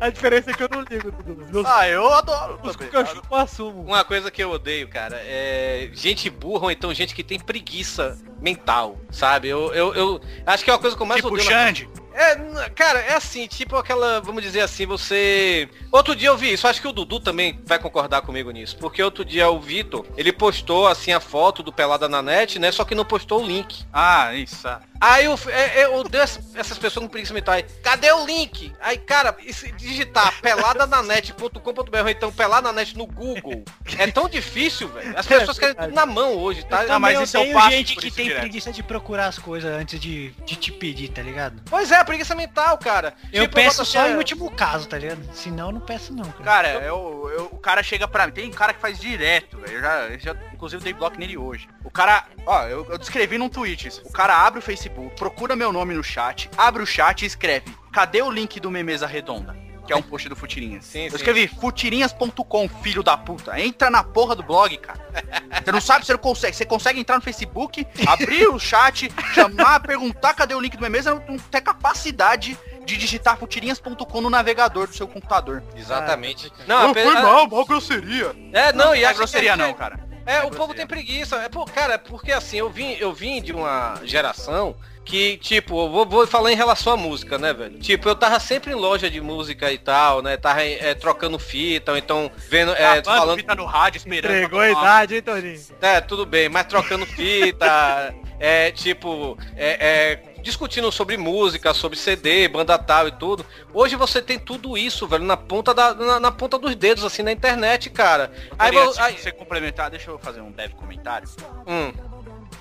A diferença é que eu não ligo, Dudu. Meus Ah, eu adoro. os também, que eu chupo eu assumo. Uma coisa que eu odeio, cara, é gente burra ou então gente que tem preguiça mental, sabe? Eu, eu, eu acho que é uma coisa que eu mais Tipo odeio. na- Xande. É, n- cara, é assim, tipo aquela, vamos dizer assim, você... Outro dia eu vi isso, acho que o Dudu também vai concordar comigo nisso, porque outro dia o Vitor, ele postou assim a foto do Pelada na net, né, só que não postou o link. Ah, isso. ah. Aí eu, é, é, eu odeio essas, essas pessoas com preguiça mental aí, cadê o link? Aí, cara, se digitar peladananet.com.br então peladanet no Google, é tão difícil, velho. As pessoas querem tudo na mão hoje, tá? Não, mas eu isso eu passo gente que tem direto. preguiça de procurar as coisas antes de, de te pedir, tá ligado? Pois é, preguiça mental, cara. Eu Tipo, peço boto só assim, em último caso, tá ligado? Senão eu não peço não, cara. Cara, eu, eu- o cara chega pra mim. Tem cara que faz direto, velho. Eu já, eu já, inclusive, dei bloco nele hoje. O cara, ó, eu, eu descrevi num tweet isso. O cara abre o Facebook, procura meu nome no chat, abre o chat e escreve: Cadê o link do Memeza Redonda? Que é um post do Futirinhas. Sim, eu sim. escrevi futirinhas.com, filho da puta. Entra na porra do blog, cara. Você não sabe, você não consegue. Você consegue entrar no Facebook, abrir o chat, chamar, perguntar cadê o link do Memeza, não, não tem capacidade de digitar futirinhas.com no navegador do seu computador. Exatamente. Não, Não, foi mal, mal grosseria. É, não, e é que grosseria a gente- não, cara. É, o povo tem preguiça. É, pô, cara, porque assim, eu vim, eu vim de uma geração que, tipo, eu vou, vou falar em relação à música, né, velho? Tipo, eu tava sempre em loja de música e tal, né? Tava é, trocando fita, ou então vendo, é, Gravando falando. fita no rádio, esperando. Entregou pra a idade, hein, Torinho? É, tudo bem, mas trocando fita, é, tipo, é, é, discutindo sobre música, sobre CD, banda tal e tudo. Hoje você tem tudo isso, velho, na ponta, da, na, na ponta dos dedos, assim, na internet, cara. Aí, Aí, vo- aí- você complementar, deixa eu fazer um breve comentário. hum,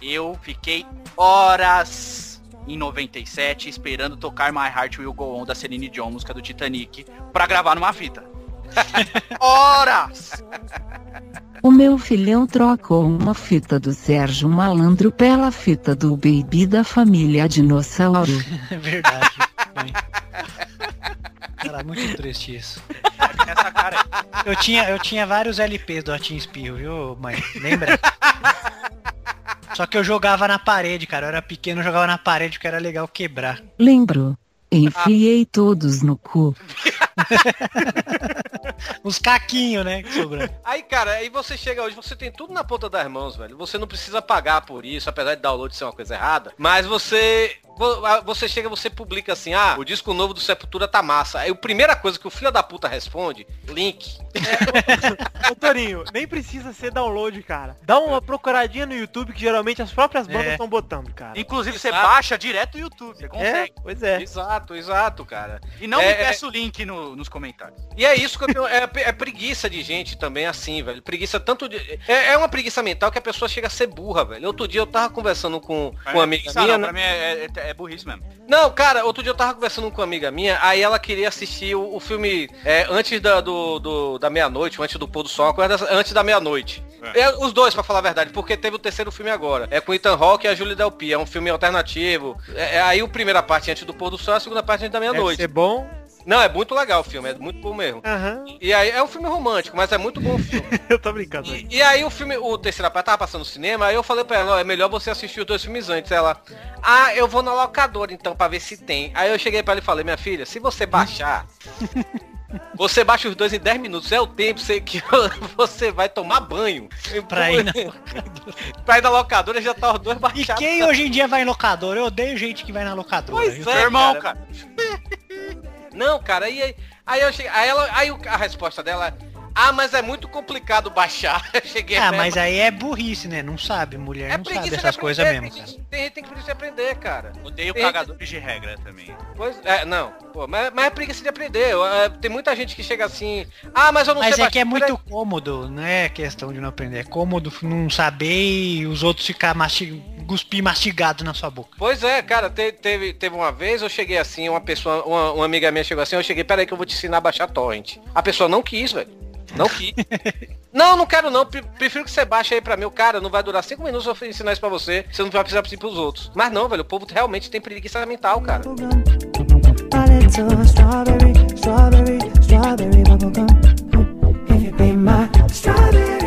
Eu fiquei horas em 97 esperando tocar My Heart Will Go On da Celine Dion, música do Titanic, pra gravar numa fita. horas! O meu filhão trocou uma fita do Sérgio Malandro pela fita do Baby da família Dinossauro. É verdade. Cara, muito triste isso. Essa cara. Eu tinha, eu tinha vários LPs do Atim Espirro, viu, mãe? Lembra? Só que eu jogava na parede, cara. Eu era pequeno, eu jogava na parede porque era legal quebrar. Lembro. Enfiei todos no cu. Os caquinhos, né? Que sobrou. Aí, cara, aí você chega hoje, você tem tudo na ponta das mãos, velho. Você não precisa pagar por isso, apesar de download ser uma coisa errada. Mas você vo- você chega, você publica assim, ah, o disco novo do Sepultura tá massa. Aí a primeira coisa que o filho da puta responde, link. Ô, Torinho, nem precisa ser download, cara. Dá uma procuradinha no YouTube que geralmente as próprias bandas É. estão botando, cara. Inclusive, você Exato. baixa direto do YouTube. Você É, consegue. pois é. Exato, exato, cara. E não É, me é- peça o link no- nos comentários. E é isso que eu tenho. É, é preguiça de gente também, assim, velho. Preguiça tanto de. É, é uma preguiça mental que a pessoa chega a ser burra, velho. Outro dia eu tava conversando com, com uma amiga minha. não, né? pra mim é, é- é burrice mesmo. Não, cara, outro dia eu tava conversando com uma amiga minha, aí ela queria assistir o, o filme é, antes da, do, do- da meia-noite, antes do pôr do sol, antes da meia-noite. É, os dois, pra falar a verdade, porque teve o terceiro filme agora. É com Ethan Hawke e a Julie Delpy. É um filme alternativo. É, é aí a primeira parte é antes do pôr do sol, a segunda parte é antes da Deve meia-noite. ser bom. Não, é muito legal o filme, é muito bom mesmo. Aham. E aí é um filme romântico, mas é muito bom o filme. Eu tô brincando. E, e aí o filme, o terceira parte tava passando no cinema, aí eu falei pra ela, ó, é melhor você assistir os dois filmes antes. Ela, ah, eu vou na locadora então pra ver se tem. Aí eu cheguei pra ela e falei, minha filha, se você baixar, você baixa os dois em 10 minutos, é o tempo sei que você vai tomar banho. Pra ir na pra ir na locadora já tá os dois E baixados. quem hoje em dia vai em locadora? Eu odeio gente que vai na locadora. Pois é, irmão, cara. cara. Não, cara, aí, aí eu cheguei, aí, ela, aí a resposta dela, ah, mas é muito complicado baixar. Cheguei Ah, mas aí é burrice, né? Não sabe, mulher É não sabe essas coisas mesmo, tem cara. gente- Tem gente que preguiça aprender, cara. Odeio Tem- cagadores de regra também. Pois é, não. Pô, mas, mas é preguiça de aprender. É, tem muita gente que chega assim. Ah, mas eu não Mas sei é que é baixar." muito cômodo, não é questão de não aprender. É cômodo não saber e os outros ficar masti... cuspir mastigado na sua boca. Pois é, cara, te- teve, teve uma vez, eu cheguei assim, uma pessoa, uma, uma amiga minha chegou assim, eu cheguei, peraí que eu vou te ensinar a baixar torrent. A pessoa não quis, velho. Não quis. não, não quero não. Pre- Prefiro que você baixe aí pra mim. O Cara, não vai durar cinco minutos eu vou ensinar isso pra você. Você não vai precisar pedir pros outros. Mas não, velho. O povo realmente tem preguiça mental, cara. Strawberry, strawberry, strawberry bubblegum. If you be my strawberry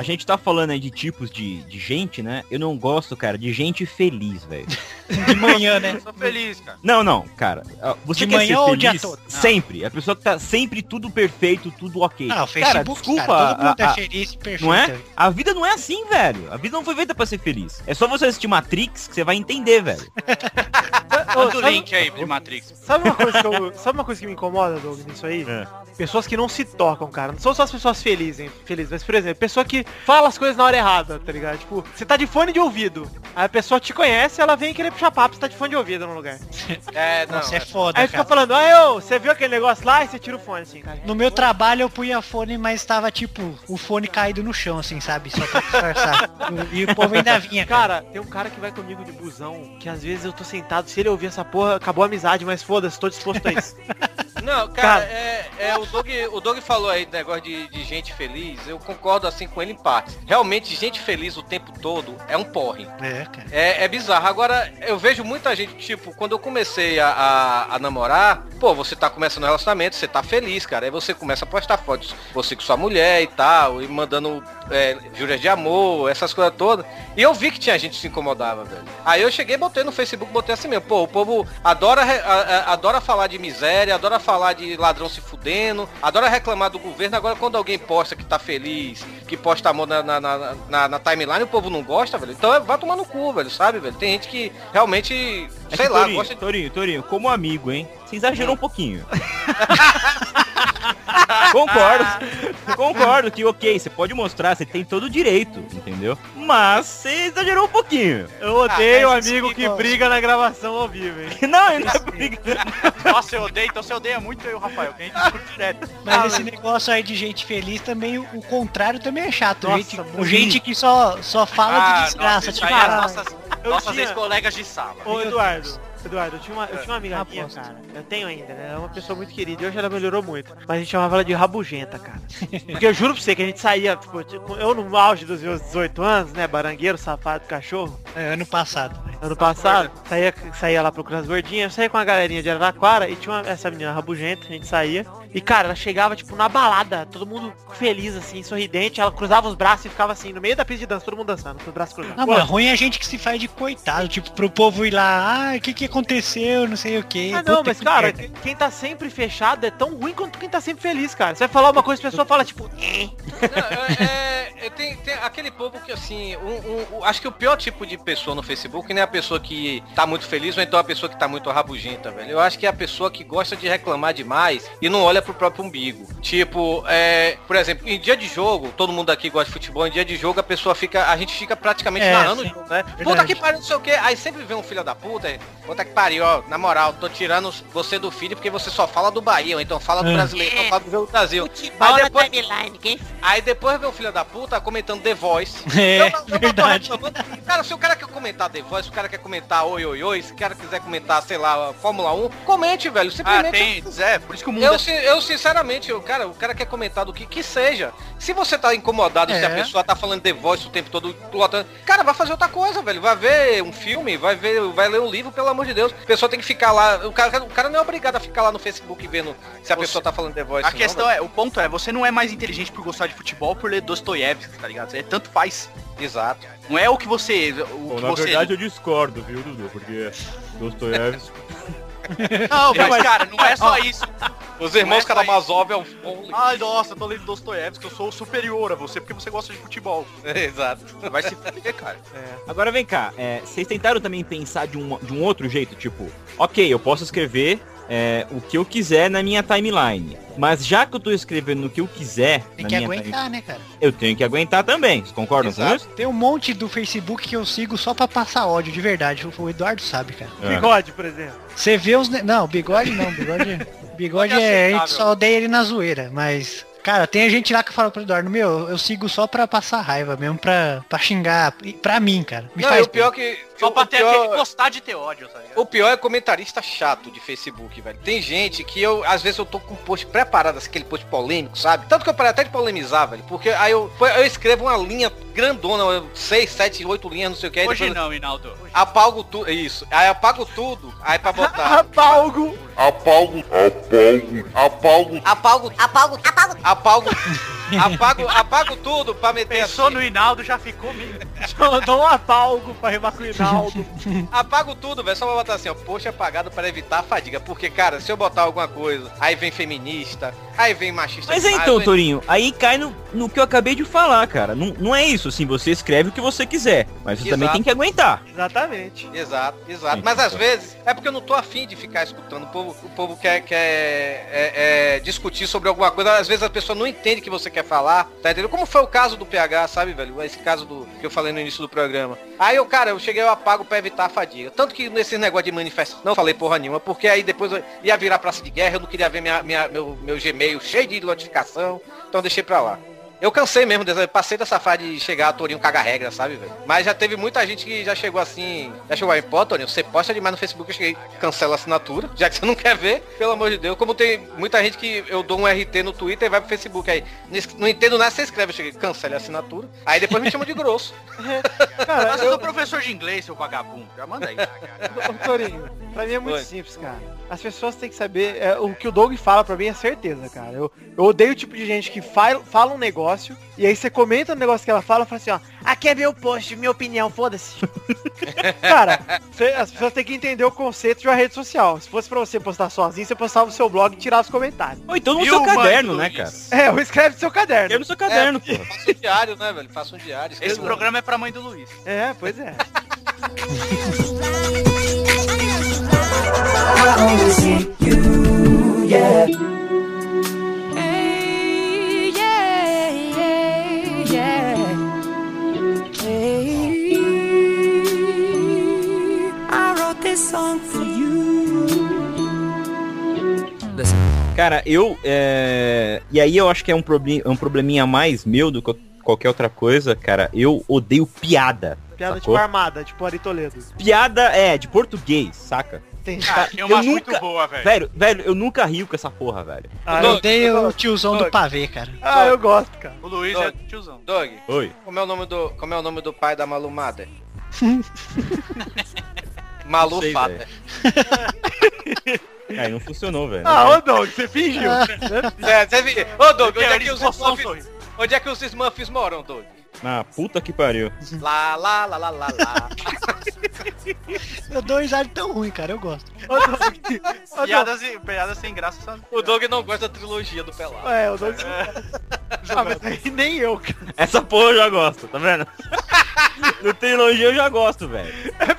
A gente tá falando aí de tipos de, de gente, né? Eu não gosto, cara, de gente feliz, velho. De manhã, né? Eu sou feliz, cara. Não, não, cara. ah, Você De quer manhã ser ou o feliz dia todo? Não. sempre. A pessoa que tá sempre tudo perfeito, tudo ok. Ah, o Cara, Facebook, desculpa, cara, todo mundo a- é a- feliz perfeito. Não é? A vida não é assim, velho. A vida não foi feita pra ser feliz. É só você assistir Matrix que você vai entender, velho. Manda o link aí de Matrix. Sabe uma coisa que eu, sabe uma coisa que me incomoda, Doug, nisso aí? É. Pessoas que não se tocam, cara. Não são só as pessoas felizes, felizes, mas por exemplo, pessoa que fala as coisas na hora errada, tá ligado? Tipo, você tá de fone de ouvido. Aí a pessoa te conhece, ela vem querer puxar papo, você tá de fone de ouvido no lugar. É, não. Nossa, é é- foda, Aí fica cara. falando, ah, eu, você viu aquele negócio lá? E você tira o fone assim, cara. No meu trabalho eu punha fone, mas tava tipo, o fone caído no chão, assim, sabe? Só pra disfarçar. e o povo ainda vinha, cara. Cara, tem um cara que vai comigo de busão, que às vezes eu tô sentado, se ele ouvir essa porra, acabou a amizade, mas foda-se, tô disposto a isso. Não, cara, Cara. É, é, o, Doug, o Doug falou aí do negócio de, de gente feliz, eu concordo assim com ele em parte. Realmente, gente feliz o tempo todo é um porre. É, cara. É, é bizarro. Agora, eu vejo muita gente, tipo, quando eu comecei a, a, a namorar, pô, você tá começando um relacionamento, você tá feliz, cara. Aí você começa a postar fotos, você com sua mulher e tal, e mandando é, juras de amor, essas coisas todas. E eu vi que tinha gente que se incomodava, velho. Aí eu cheguei, botei no Facebook, botei assim mesmo. Pô, o povo adora, a- adora falar de miséria, adora falar de ladrão se fudendo, adora reclamar do governo. Agora, quando alguém posta que tá feliz, que posta amor na, na, na, na- na timeline, o povo não gosta, velho. Então é- vai tomar no cu, velho, sabe, velho? Tem gente que realmente, É sei que, lá, Torinho, gosta de... Torinho, Torinho, como amigo, hein? Você exagerou um pouquinho. concordo. Concordo que, ok, você pode mostrar, você tem todo o direito, entendeu? Mas você exagerou um pouquinho. Eu odeio Ah, o amigo que briga na gravação ao vivo, hein? Não, ele não é briga. Nossa, eu odeio, então você odeia muito eu e o Rafael, que a gente discute direto. Mas Ah, esse negócio aí de gente feliz também, o, o contrário também é chato. Nossa, gente, muito. gente que só, só fala Ah, de desgraça. nossa, tipo, é as ah, nossas, nossas ex-colegas de sala. Ô, Eduardo. Eduardo, eu tinha uma, eu tinha uma amiga Ah, minha, cara. Eu tenho ainda, né? É uma pessoa muito querida. E hoje ela melhorou muito. Mas a gente chamava ela de rabugenta, cara. Porque eu juro pra você que a gente saía, tipo, tipo, eu no auge dos meus 18 anos, né? Barangueiro, safado, cachorro. é, ano passado. Ano passado, saía, saía lá procurando as gordinhas, eu saía com a galerinha de Araraquara e tinha uma- essa menina rabugenta, a gente saía. E, cara, ela chegava, tipo, na balada, todo mundo feliz, assim, sorridente. Ela cruzava os braços e ficava assim, no meio da pista de dança, todo mundo dançando, com os braços cruzados. Não, mas ruim é a gente que se faz de coitado, tipo, pro povo ir lá, ah, o que que aconteceu, não sei o que. Ah, não, mas, cara, quem tá sempre fechado é tão ruim quanto quem tá sempre feliz, cara. Você vai falar uma coisa, a pessoa fala, tipo. Não, é, é, tem, tem aquele povo que assim, um- um- um- acho que o pior tipo de pessoa no Facebook não é a pessoa que tá muito feliz ou então a pessoa que tá muito rabugenta, velho. Eu acho que é a pessoa que gosta de reclamar demais e não olha pro próprio umbigo. Tipo, é, por exemplo, em dia de jogo, todo mundo aqui gosta de futebol, em dia de jogo a pessoa fica, a gente fica praticamente É, narrando o jogo, né? Puta Verdade. que pariu, não sei o que. Aí sempre vem um filho da puta, é, puta que pariu, ó, na moral, tô tirando você do filho porque você só fala do Bahia, ou então fala do É. brasileiro, então fala do jogo do Brasil. Futebol Aí depois, timeline, quem Aí depois vem o filho da puta comentando The Voice. É, Eu eu verdade. reclamando. Cara, se o cara quer comentar The Voice, se o cara quer comentar Oi Oi Oi, se o cara quiser comentar, sei lá, Fórmula 1, comente, velho. Ah, Simplesmente. tem, é, por isso que o mundo eu, é eu sinceramente, o cara, o cara quer comentar do que que seja. Se você tá incomodado se a É. pessoa tá falando The Voice o tempo todo, pilotando, cara, vai fazer outra coisa, velho. Vai ver um filme, vai ver, vai ler um livro, pelo amor de Deus. A pessoa tem que ficar lá, o cara, o cara não é obrigado a ficar lá no Facebook vendo se a Você- pessoa tá falando The Voice. A questão é, o ponto é, você não é mais inteligente por gostar de futebol por ler Dostoiévski, tá ligado? É tanto faz. é. Exato. Não é o que você. O Bom, que na você... verdade eu discordo, viu, Dudu? Porque Dostoiévski... Não, mas cara, não é só isso. Os irmãos é Karamazov é um Ai, nossa, eu tô lendo Dostoiévski, eu sou superior a você porque você gosta de futebol. Exato. Vai se fuder, cara. Agora vem cá, é, vocês tentaram também pensar de um, de um outro jeito, tipo, ok, eu posso escrever é, o que eu quiser na minha timeline, mas já que eu tô escrevendo o que eu quiser Tem na que minha aguentar, né, cara? eu tenho que aguentar também, vocês concordam com Exato. isso? Tem um monte do Facebook que eu sigo só pra passar ódio, de verdade. O Eduardo sabe, cara. É. Bigode, por exemplo. Você vê os... ne- Não, bigode não, bigode... Bigode é... A gente só odeia ele na zoeira, mas... Cara, tem gente lá que fala pro Eduardo, meu, eu sigo só pra passar raiva mesmo, pra, pra xingar, pra mim, cara. Me Não, e faz o pior que. Só pra ter pior- aquele gostar de ter ódio, tá ligado? O pior é comentarista chato de Facebook, velho. Tem gente que eu, às vezes, eu tô com um post preparado, assim, aquele post polêmico, sabe? Tanto que eu parei até de polemizar, velho. Porque aí eu, eu escrevo uma linha grandona, 6, 7, 8 linhas, não sei o que. Hoje depois não, Hinaldo. apago tudo. Isso. Aí apago tudo. Aí pra botar. Apalgo. Apago, apago, apago, apago, apago, apago, apago. Apago, apago tudo pra meter Pensou assim. no Hinaldo, já ficou meio... Mandou um apalgo pra rimar com o Hinaldo. Apago tudo, velho. Só pra botar assim, ó. Post apagado para evitar a fadiga. Porque, cara, se eu botar alguma coisa, aí vem feminista, aí vem machista. Mas é demais, então, vem- Torinho, aí cai no, no que eu acabei de falar, cara. Não, não é isso, assim, você escreve o que você quiser, mas você também Exato. tem que aguentar. Exatamente. Exato, exato. Sim, Mas às vezes é porque eu não tô afim de ficar escutando. O povo, o povo quer, quer é, é, discutir sobre alguma coisa. Às vezes a pessoa não entende o que você quer falar, tá entendendo? Como foi o caso do PH, sabe, velho? Esse caso do que eu falei no início do programa. Aí eu, cara, eu cheguei, eu apago pra evitar a fadiga. Tanto que nesse negócio de manifestação, não falei porra nenhuma, porque aí depois eu ia virar praça de guerra, eu não queria ver minha, minha- meu, meu Gmail cheio de notificação, então deixei pra lá. Eu cansei mesmo, passei dessa fase de chegar a Torinho cagar regra, sabe, velho? Mas já teve muita gente que já chegou assim, já chegou aí, pô, Torinho, você posta demais no Facebook, eu cheguei, cancela a assinatura, já que você não quer ver, pelo amor de Deus. Como tem muita gente que eu dou um RT no Twitter e vai pro Facebook aí, não entendo nada, você escreve, eu cheguei, cancela a assinatura, aí depois me chama de grosso. Cara, Mas eu, eu sou professor de inglês, seu vagabundo. Já manda aí. Ô, Torinho, pra mim é muito Oi. simples, cara. As pessoas têm que saber, é, o que o Doug fala pra mim é certeza, cara. Eu, eu odeio o tipo de gente que fala, fala um negócio, e aí você comenta no negócio que ela fala, e fala assim, ó, aqui é meu post, minha opinião, foda-se. cara, cê- as pessoas têm que entender o conceito de uma rede social. Se fosse pra você postar sozinho, você postava no seu blog e tirava os comentários. Ou então no Viu, seu mano, caderno, né, cara? É, ou escreve no seu caderno. Escreve no seu caderno, pô. Faça um diário, né, velho? Faça um diário. Esse programa é pra mãe do Luiz. É, pois é. Hey, yeah, yeah, yeah. Hey, I wrote this song for you. Cara, eu. É... E aí eu acho que é um, proble... é um probleminha mais meu do que qualquer outra coisa, cara. Eu odeio piada. Piada sacou? tipo armada, tipo Ari Toledo. Piada é de português, saca? Tem Ah, tem eu uma nunca- muito boa, velho. Velho, velho, eu nunca rio com essa porra, velho. Ah, Eu eu, odeio o tiozão do pavê, cara. ah, eu gosto, cara. O Luiz é tiozão. Dog, Oi. como é o nome do, como é o nome do pai da Malumada? Malu Não sei, Fada. Aí não funcionou, velho. Ah, ô Doug, você fingiu. É, você vi- Ô, Doug, onde é, Quero que os esboçar Smurfs, onde é que os Smurfs moram, Doug? Ah, puta que pariu. Lá, lá, lá, lá, lá, lá. Eu dou risada tão ruim, cara. Eu gosto. Piadas, piadas sem graça são... O Doug não gosta da trilogia do Pelado. É, o Doug. Ah, mas aí nem eu, cara. Essa porra eu já gosto, tá vendo? No trilogia eu já gosto, velho.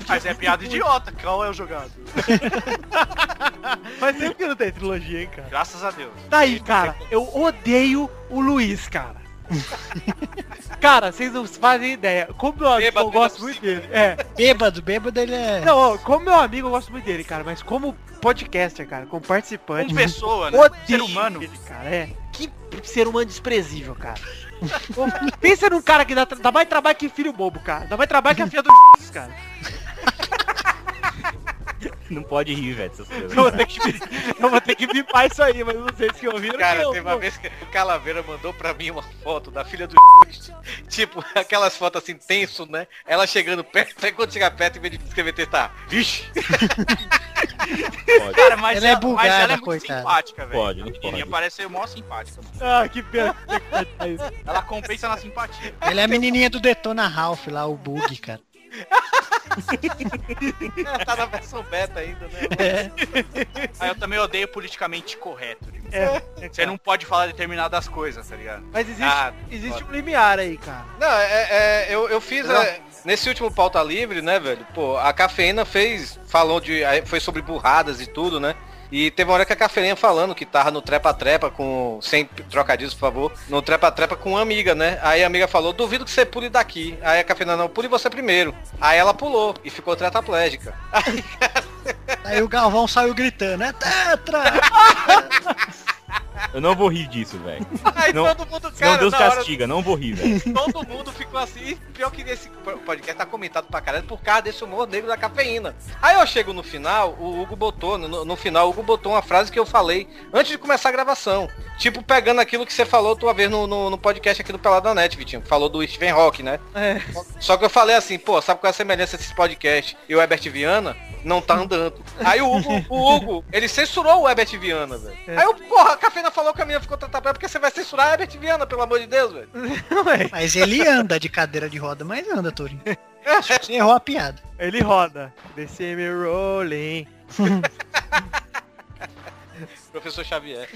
Mas é piada idiota, qual é o jogado? Faz tempo que não tem trilogia, hein, cara. Graças a Deus. Daí, cara, eu odeio o Luiz, cara. cara, vocês não fazem ideia. Como meu amigo, Bêbado, eu gosto é muito dele. É. Bêbado, bêbado ele é. Não, ó, como meu amigo, eu gosto muito dele, cara. Mas como podcaster, cara, como participante. Como pessoa, né? Odeio Ser humano. ele, cara. É. Que ser humano desprezível, cara. Pensa num cara que dá, dá mais trabalho que filho bobo, cara. Dá mais trabalho que a filha do cara. Não pode rir, velho. Eu vou ter que, eu vou ter que bipar isso aí, mas não sei se ouviram. Cara, que teve uma vez que o Calaveira mandou pra mim uma foto da filha do Tipo, aquelas fotos assim, tenso, né? Ela chegando perto, aí quando chegar perto, em vez de escrever tá, vixe! Pode. Cara, mas Ela é ela, mas bugada, ela é muito coitada. simpática, velho. Pode, não A menininha pode. parece ser mó simpática, mano. Ah, que pena. que que. Ela compensa na simpatia. Ele é a menininha do Detona Ralph lá, o bug, cara. Ela tá na versão beta ainda, né? Aí eu também odeio politicamente correto. tipo. É, Você não pode falar determinadas coisas, tá ligado? Mas existe, Ah, existe um limiar aí, cara. Não, é, é, eu, eu fiz é, nesse último pauta livre, né, velho? Pô, a cafeína fez, falou de, foi sobre burradas e tudo, né? E teve uma hora que a cafeína falando que tava no trepa-trepa com, sem trocadilhos, por favor, no trepa-trepa com uma amiga, né? Aí a amiga falou, duvido que você pule daqui. Aí a cafeína, não, pule você primeiro. Aí ela pulou e ficou tetraplégica. Aí o Galvão saiu gritando, é tetra! Eu não vou rir disso, velho. Aí Não- todo mundo, cara, Deus na hora- castiga, não vou rir, velho. Todo mundo ficou assim. Pior que esse podcast tá comentado pra caralho por causa desse humor negro da cafeína. Aí eu chego no final, o Hugo botou, no, no final, o Hugo botou uma frase que eu falei antes de começar a gravação. Tipo, pegando aquilo que você falou tua vez no, no, no podcast aqui do Pelado da Net, Vitinho. Falou do Steven Rock, né? É. Só que eu falei assim, pô, sabe qual é a semelhança desses podcasts e o Herbert Viana? Não tá andando. Aí o Hugo, o Hugo, ele censurou o Herbert Viana, velho. Aí eu, porra, a cafeína falou que a minha ficou tratada porque você vai censurar o Herbert Viana, pelo amor de Deus, velho. Mas ele anda de cadeira de roda, mas anda, Torinho. Você errou a piada. Ele roda. Descer me rolling. Professor Xavier.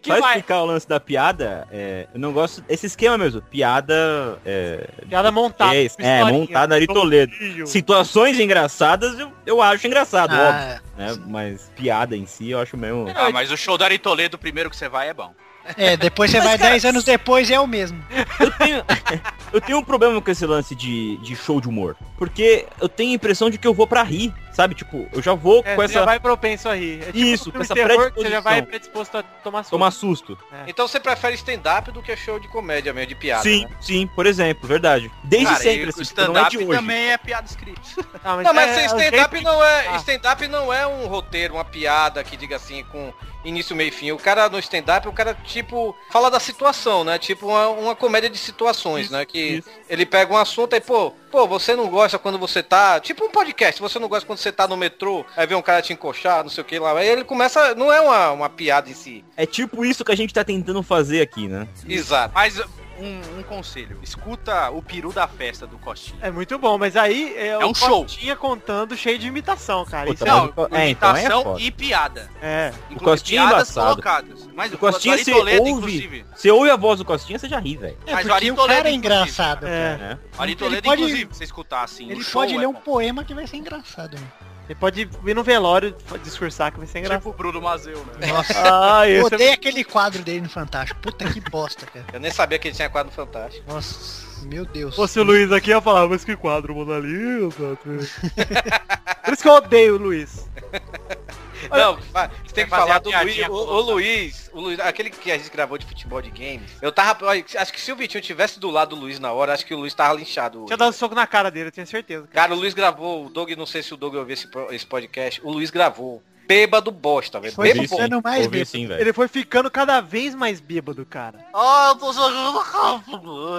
Que Só vai? explicar o lance da piada, é, eu não gosto. Esse esquema mesmo, piada. É, Piada montada. é, é montada Ari com Toledo. Situações engraçadas eu, eu acho engraçado, Ah, óbvio. Né? Mas piada em si eu acho mesmo. Ah, mas o show do Ari Toledo, primeiro que você vai, é bom. é, depois você vai 10 anos depois e é o mesmo. Eu tenho, eu tenho um problema com esse lance de, de show de humor. Porque eu tenho a impressão de que eu vou pra rir, sabe? Tipo, eu já vou É, com você essa. já vai propenso a rir. É tipo Isso, com essa terror você já vai predisposto a tomar susto. Tomar susto. Então você prefere stand-up do que show de comédia mesmo, de piada, sim, né? sim, por exemplo, verdade. Desde Cara, sempre, assim, o tipo, não é de stand-up hoje. também é piada escrita. Ah, Não, mas é- é o stand-up não é. Ah. Stand-up não é um roteiro, uma piada que diga assim, com início, meio e fim. O cara no stand-up, o cara, tipo, fala da situação, né? Tipo uma, uma comédia de situações, né? Que isso. ele pega um assunto e, pô, pô, você não gosta quando você tá. Tipo um podcast, você não gosta quando você tá no metrô, aí vê um cara te encoxar, não sei o que lá. Aí ele começa. Não é uma, uma piada em si. É tipo isso que a gente tá tentando fazer aqui, né? Exato. Mas um, um conselho, escuta o peru da festa do Costinha. É muito bom, mas aí é, um o show. Costinha contando cheio de imitação, cara. Puta, Não, o Co- é, então é imitação foda. e piada. é. Inclusive, Costinha é piadas embaçado. colocadas. Mas O Costinha, Ari você Toledo, ouve, inclusive. você ouve a voz do Costinha, você já ri, velho. É Mas o porque Ari o Toledo, cara é engraçado. É. cara. né? Ari Ele Toledo, pode- inclusive, você escutar assim. Ele o show pode é ler um poema que vai ser engraçado. né? Ele pode vir no velório discursar que vai ser engraçado. Tipo o Bruno Mazeu, né? Nossa. Ah, Eu odeio é... aquele quadro dele no Fantástico. Puta que bosta, cara. Eu nem sabia que ele tinha quadro fantástico. Nossa, meu Deus. Se fosse o Luiz aqui, ia falar, mas que quadro, Mona Lisa. Por isso que eu odeio o Luiz. Não, você tem que falar do Luiz, o, o Luiz, o Luiz, aquele que a gente gravou de futebol de games. Eu tava, acho que se o Vitinho tivesse do lado do Luiz na hora, acho que o Luiz tava linchado. Tinha dado um soco na cara dele, eu tinha certeza. Cara. Cara, o Luiz gravou, o Doug, não sei se o Doug ouviu esse, esse podcast, o Luiz gravou. Bêbado bosta, velho. Foi Bêbado ficando mais Ouvi bêbado. sim, velho. Ele foi ficando cada vez mais bêbado, cara. Ah, eu tô jogando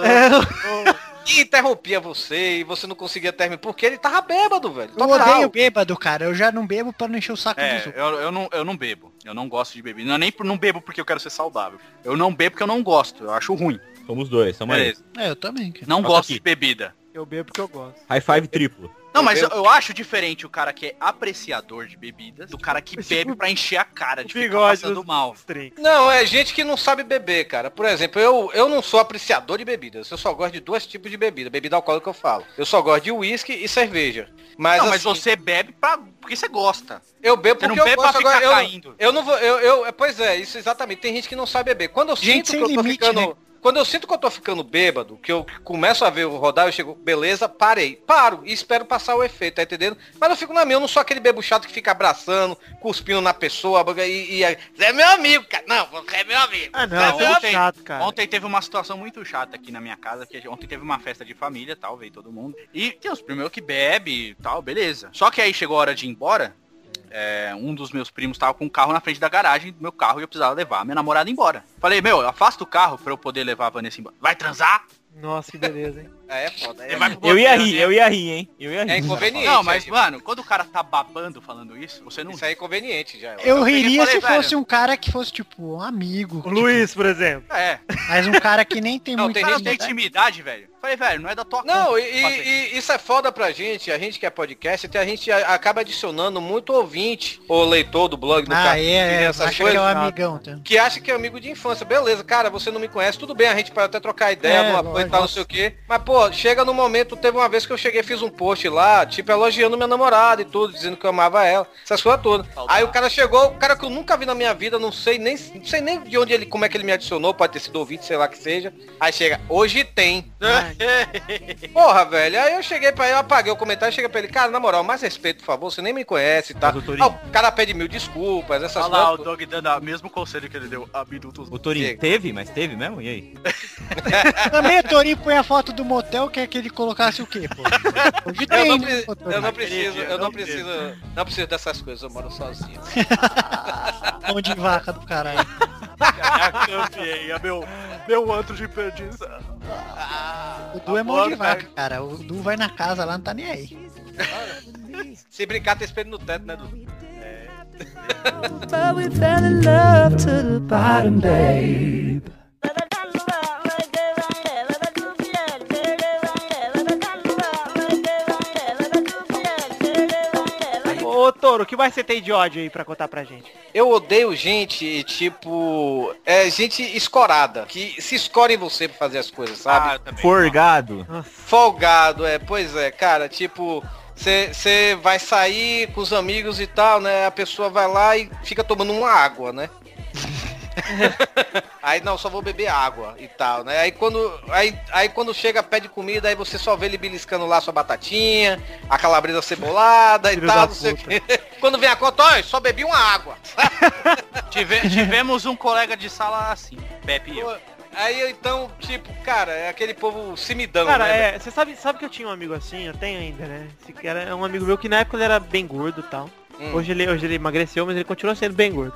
É, E interrompia você e você não conseguia terminar. Porque ele tava bêbado, velho. Eu Total. odeio bêbado, cara. Eu já não bebo pra não encher o saco É, dos eu, eu, não, eu não bebo. Eu não gosto de beber. Não é nem por não bebo porque eu quero ser saudável. Eu não bebo porque eu não gosto. Eu acho ruim. Somos dois, somos aí. Beleza. É, eu também, cara. Não Passa gosto aqui. de bebida. Eu bebo porque eu gosto. High five triplo. Não, mas eu, eu acho diferente o cara que é apreciador de bebidas do cara que bebe pra encher a cara de ficar passando dos- mal. Não, é gente que não sabe beber, cara. Por exemplo, eu, eu não sou apreciador de bebidas. Eu só gosto de dois tipos de bebida. Bebida alcoólica que eu falo. Eu só gosto de uísque e cerveja. Mas, não, mas assim, você bebe pra, porque você gosta. Eu bebo Você não porque eu bebe pra gosto ficar agora. Eu, caindo. eu não vou. Eu, eu, pois é, isso exatamente. Tem gente que não sabe beber. Quando eu Gente sinto que eu tô limite, ficando. né? Quando eu sinto que eu tô ficando bêbado, que eu começo a ver o rodar, eu chego, beleza, parei. Paro e espero passar o efeito, tá entendendo? Mas eu fico na minha, eu não sou aquele bebo chato que fica abraçando, cuspindo na pessoa, e, e, Você é meu amigo, cara. Não, você é meu amigo. Ah, não, é meu é muito chato, cara. Ontem teve uma situação muito chata aqui na minha casa, que ontem teve uma festa de família, tal, veio todo mundo. E tem os primos que bebe e tal, beleza. Só que aí chegou a hora de ir embora, é, um dos meus primos tava com o carro na frente da garagem do meu carro e eu precisava levar a minha namorada embora. Falei, meu, afasta o carro pra eu poder levar a Vanessa embora. Vai transar? Nossa, que beleza, hein? É, é foda. É, Eu ia rir, né? eu ia rir, hein? Eu ia rir. é inconveniente. Não, mas, é, mano, quando o cara tá babando falando isso, você não... Isso é inconveniente já. Eu eu riria falei, se fosse velho. um cara que fosse, tipo, um amigo. O Luiz, por exemplo. É, Mas um cara que nem tem Não, muito tem o cara gente tem intimidade, velho. Falei, velho, não é da tua Não, conta e, e- isso é foda pra gente, a gente que é podcast, até a gente acaba adicionando muito ouvinte, ou leitor do blog, no Ah, caso, é, é. essas Acha que é um coisas, amigão. Tá? que acha que é amigo de infância. Beleza, cara, você não me conhece, tudo bem, a gente pode até trocar ideia, É, numa coisa e tal, não sei o quê. Mas, pô, chega no momento, teve uma vez que eu cheguei, fiz um post lá, tipo, elogiando minha namorada e tudo, dizendo que eu amava ela, essas coisas todas. Aí o cara chegou, o cara que eu nunca vi na minha vida, não sei nem, não sei nem de onde ele, como é que ele me adicionou, pode ter sido ouvinte, sei lá que seja. Aí chega, hoje tem. Porra, velho. Aí eu cheguei pra ele, eu apaguei o comentário e cheguei pra ele, cara, na moral, mais respeito, por favor, você nem me conhece Torinho- Ah, o cara pede mil desculpas, essas Olha lá, o. Dog dando o mesmo conselho que ele deu a minutos. O Torinho, teve? Mas teve mesmo? E aí? Também o Torinho põe a foto do motel, quer que ele colocasse o quê, pô? Hoje Eu tem, não, né, eu não preciso, eu não não preciso, não preciso dessas coisas, eu moro sozinho. Mão de vaca do caralho. Campeei, é meu, meu antro de perdição. O Du é mão de vaca, cara. O Du vai na casa lá, não tá nem aí. Se brincar, tem espelho no teto, né, Dudu? But we fell in love to the bottom, babe. Ô, Toro, o que mais você tem de ódio aí pra contar pra gente? Eu odeio gente, tipo, é gente escorada, que se escora em você pra fazer as coisas, sabe? Ah, também. Forgado. Folgado, é, pois é, cara, tipo, você vai sair com os amigos e tal, né? A pessoa vai lá e fica tomando uma água, né? aí não, só vou beber água e tal, né? Aí quando, aí, aí quando chega, pede comida, aí você só vê ele beliscando lá sua batatinha, a calabresa cebolada e Filho tal, não sei o quê. Quando vem a conta, olha, só bebi uma água. Tive- tivemos um colega de sala assim, Pepe e eu. Aí então, tipo, cara, é aquele povo simidão, Cara, né? é, você sabe, sabe que eu tinha um amigo assim, eu tenho ainda, né? Esse cara é um amigo meu que na época ele era bem gordo e tal. Hum. Hoje, ele, hoje ele emagreceu, mas ele continua sendo bem gordo.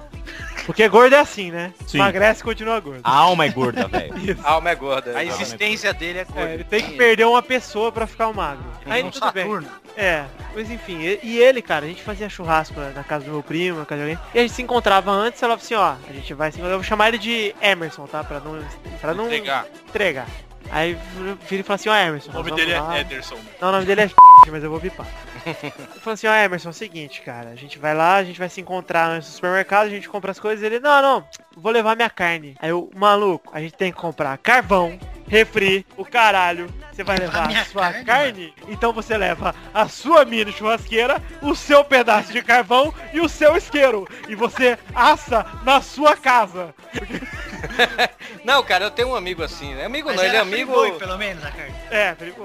Porque gordo é assim, né? Sim. Emagrece e continua gordo. A alma é gorda, velho. A alma é gorda. A é. existência dele é É, gorda. ele tem que perder uma pessoa pra ficar um magro. Aí um tudo bem. Saturno. É, mas enfim, e, e ele, cara, a gente fazia churrasco na casa do meu primo, na casa de alguém, e a gente se encontrava antes, ela falou assim, ó, a gente vai se encontrar, eu vou chamar ele de Emerson, tá? Pra não, pra não Entregar. entregar. Aí o filho falou assim, ó Emerson. O nome dele vamos lá. é Ederson. Não, o nome dele é mas eu vou bipar. Ele falou assim, ó Emerson, é o seguinte, cara, a gente vai lá, a gente vai se encontrar do supermercado, a gente compra as coisas, ele, não, não, vou levar minha carne. Aí eu, maluco, a gente tem que comprar carvão, refri, o caralho, você vai levar a sua carne, carne? Então você leva a sua mini churrasqueira, o seu pedaço de carvão e o seu isqueiro. E você assa na sua casa. Não, cara, eu tenho um amigo assim, né? Amigo Mas não, ele é amigo. friboi, pelo menos, a carne. É, falei, pô.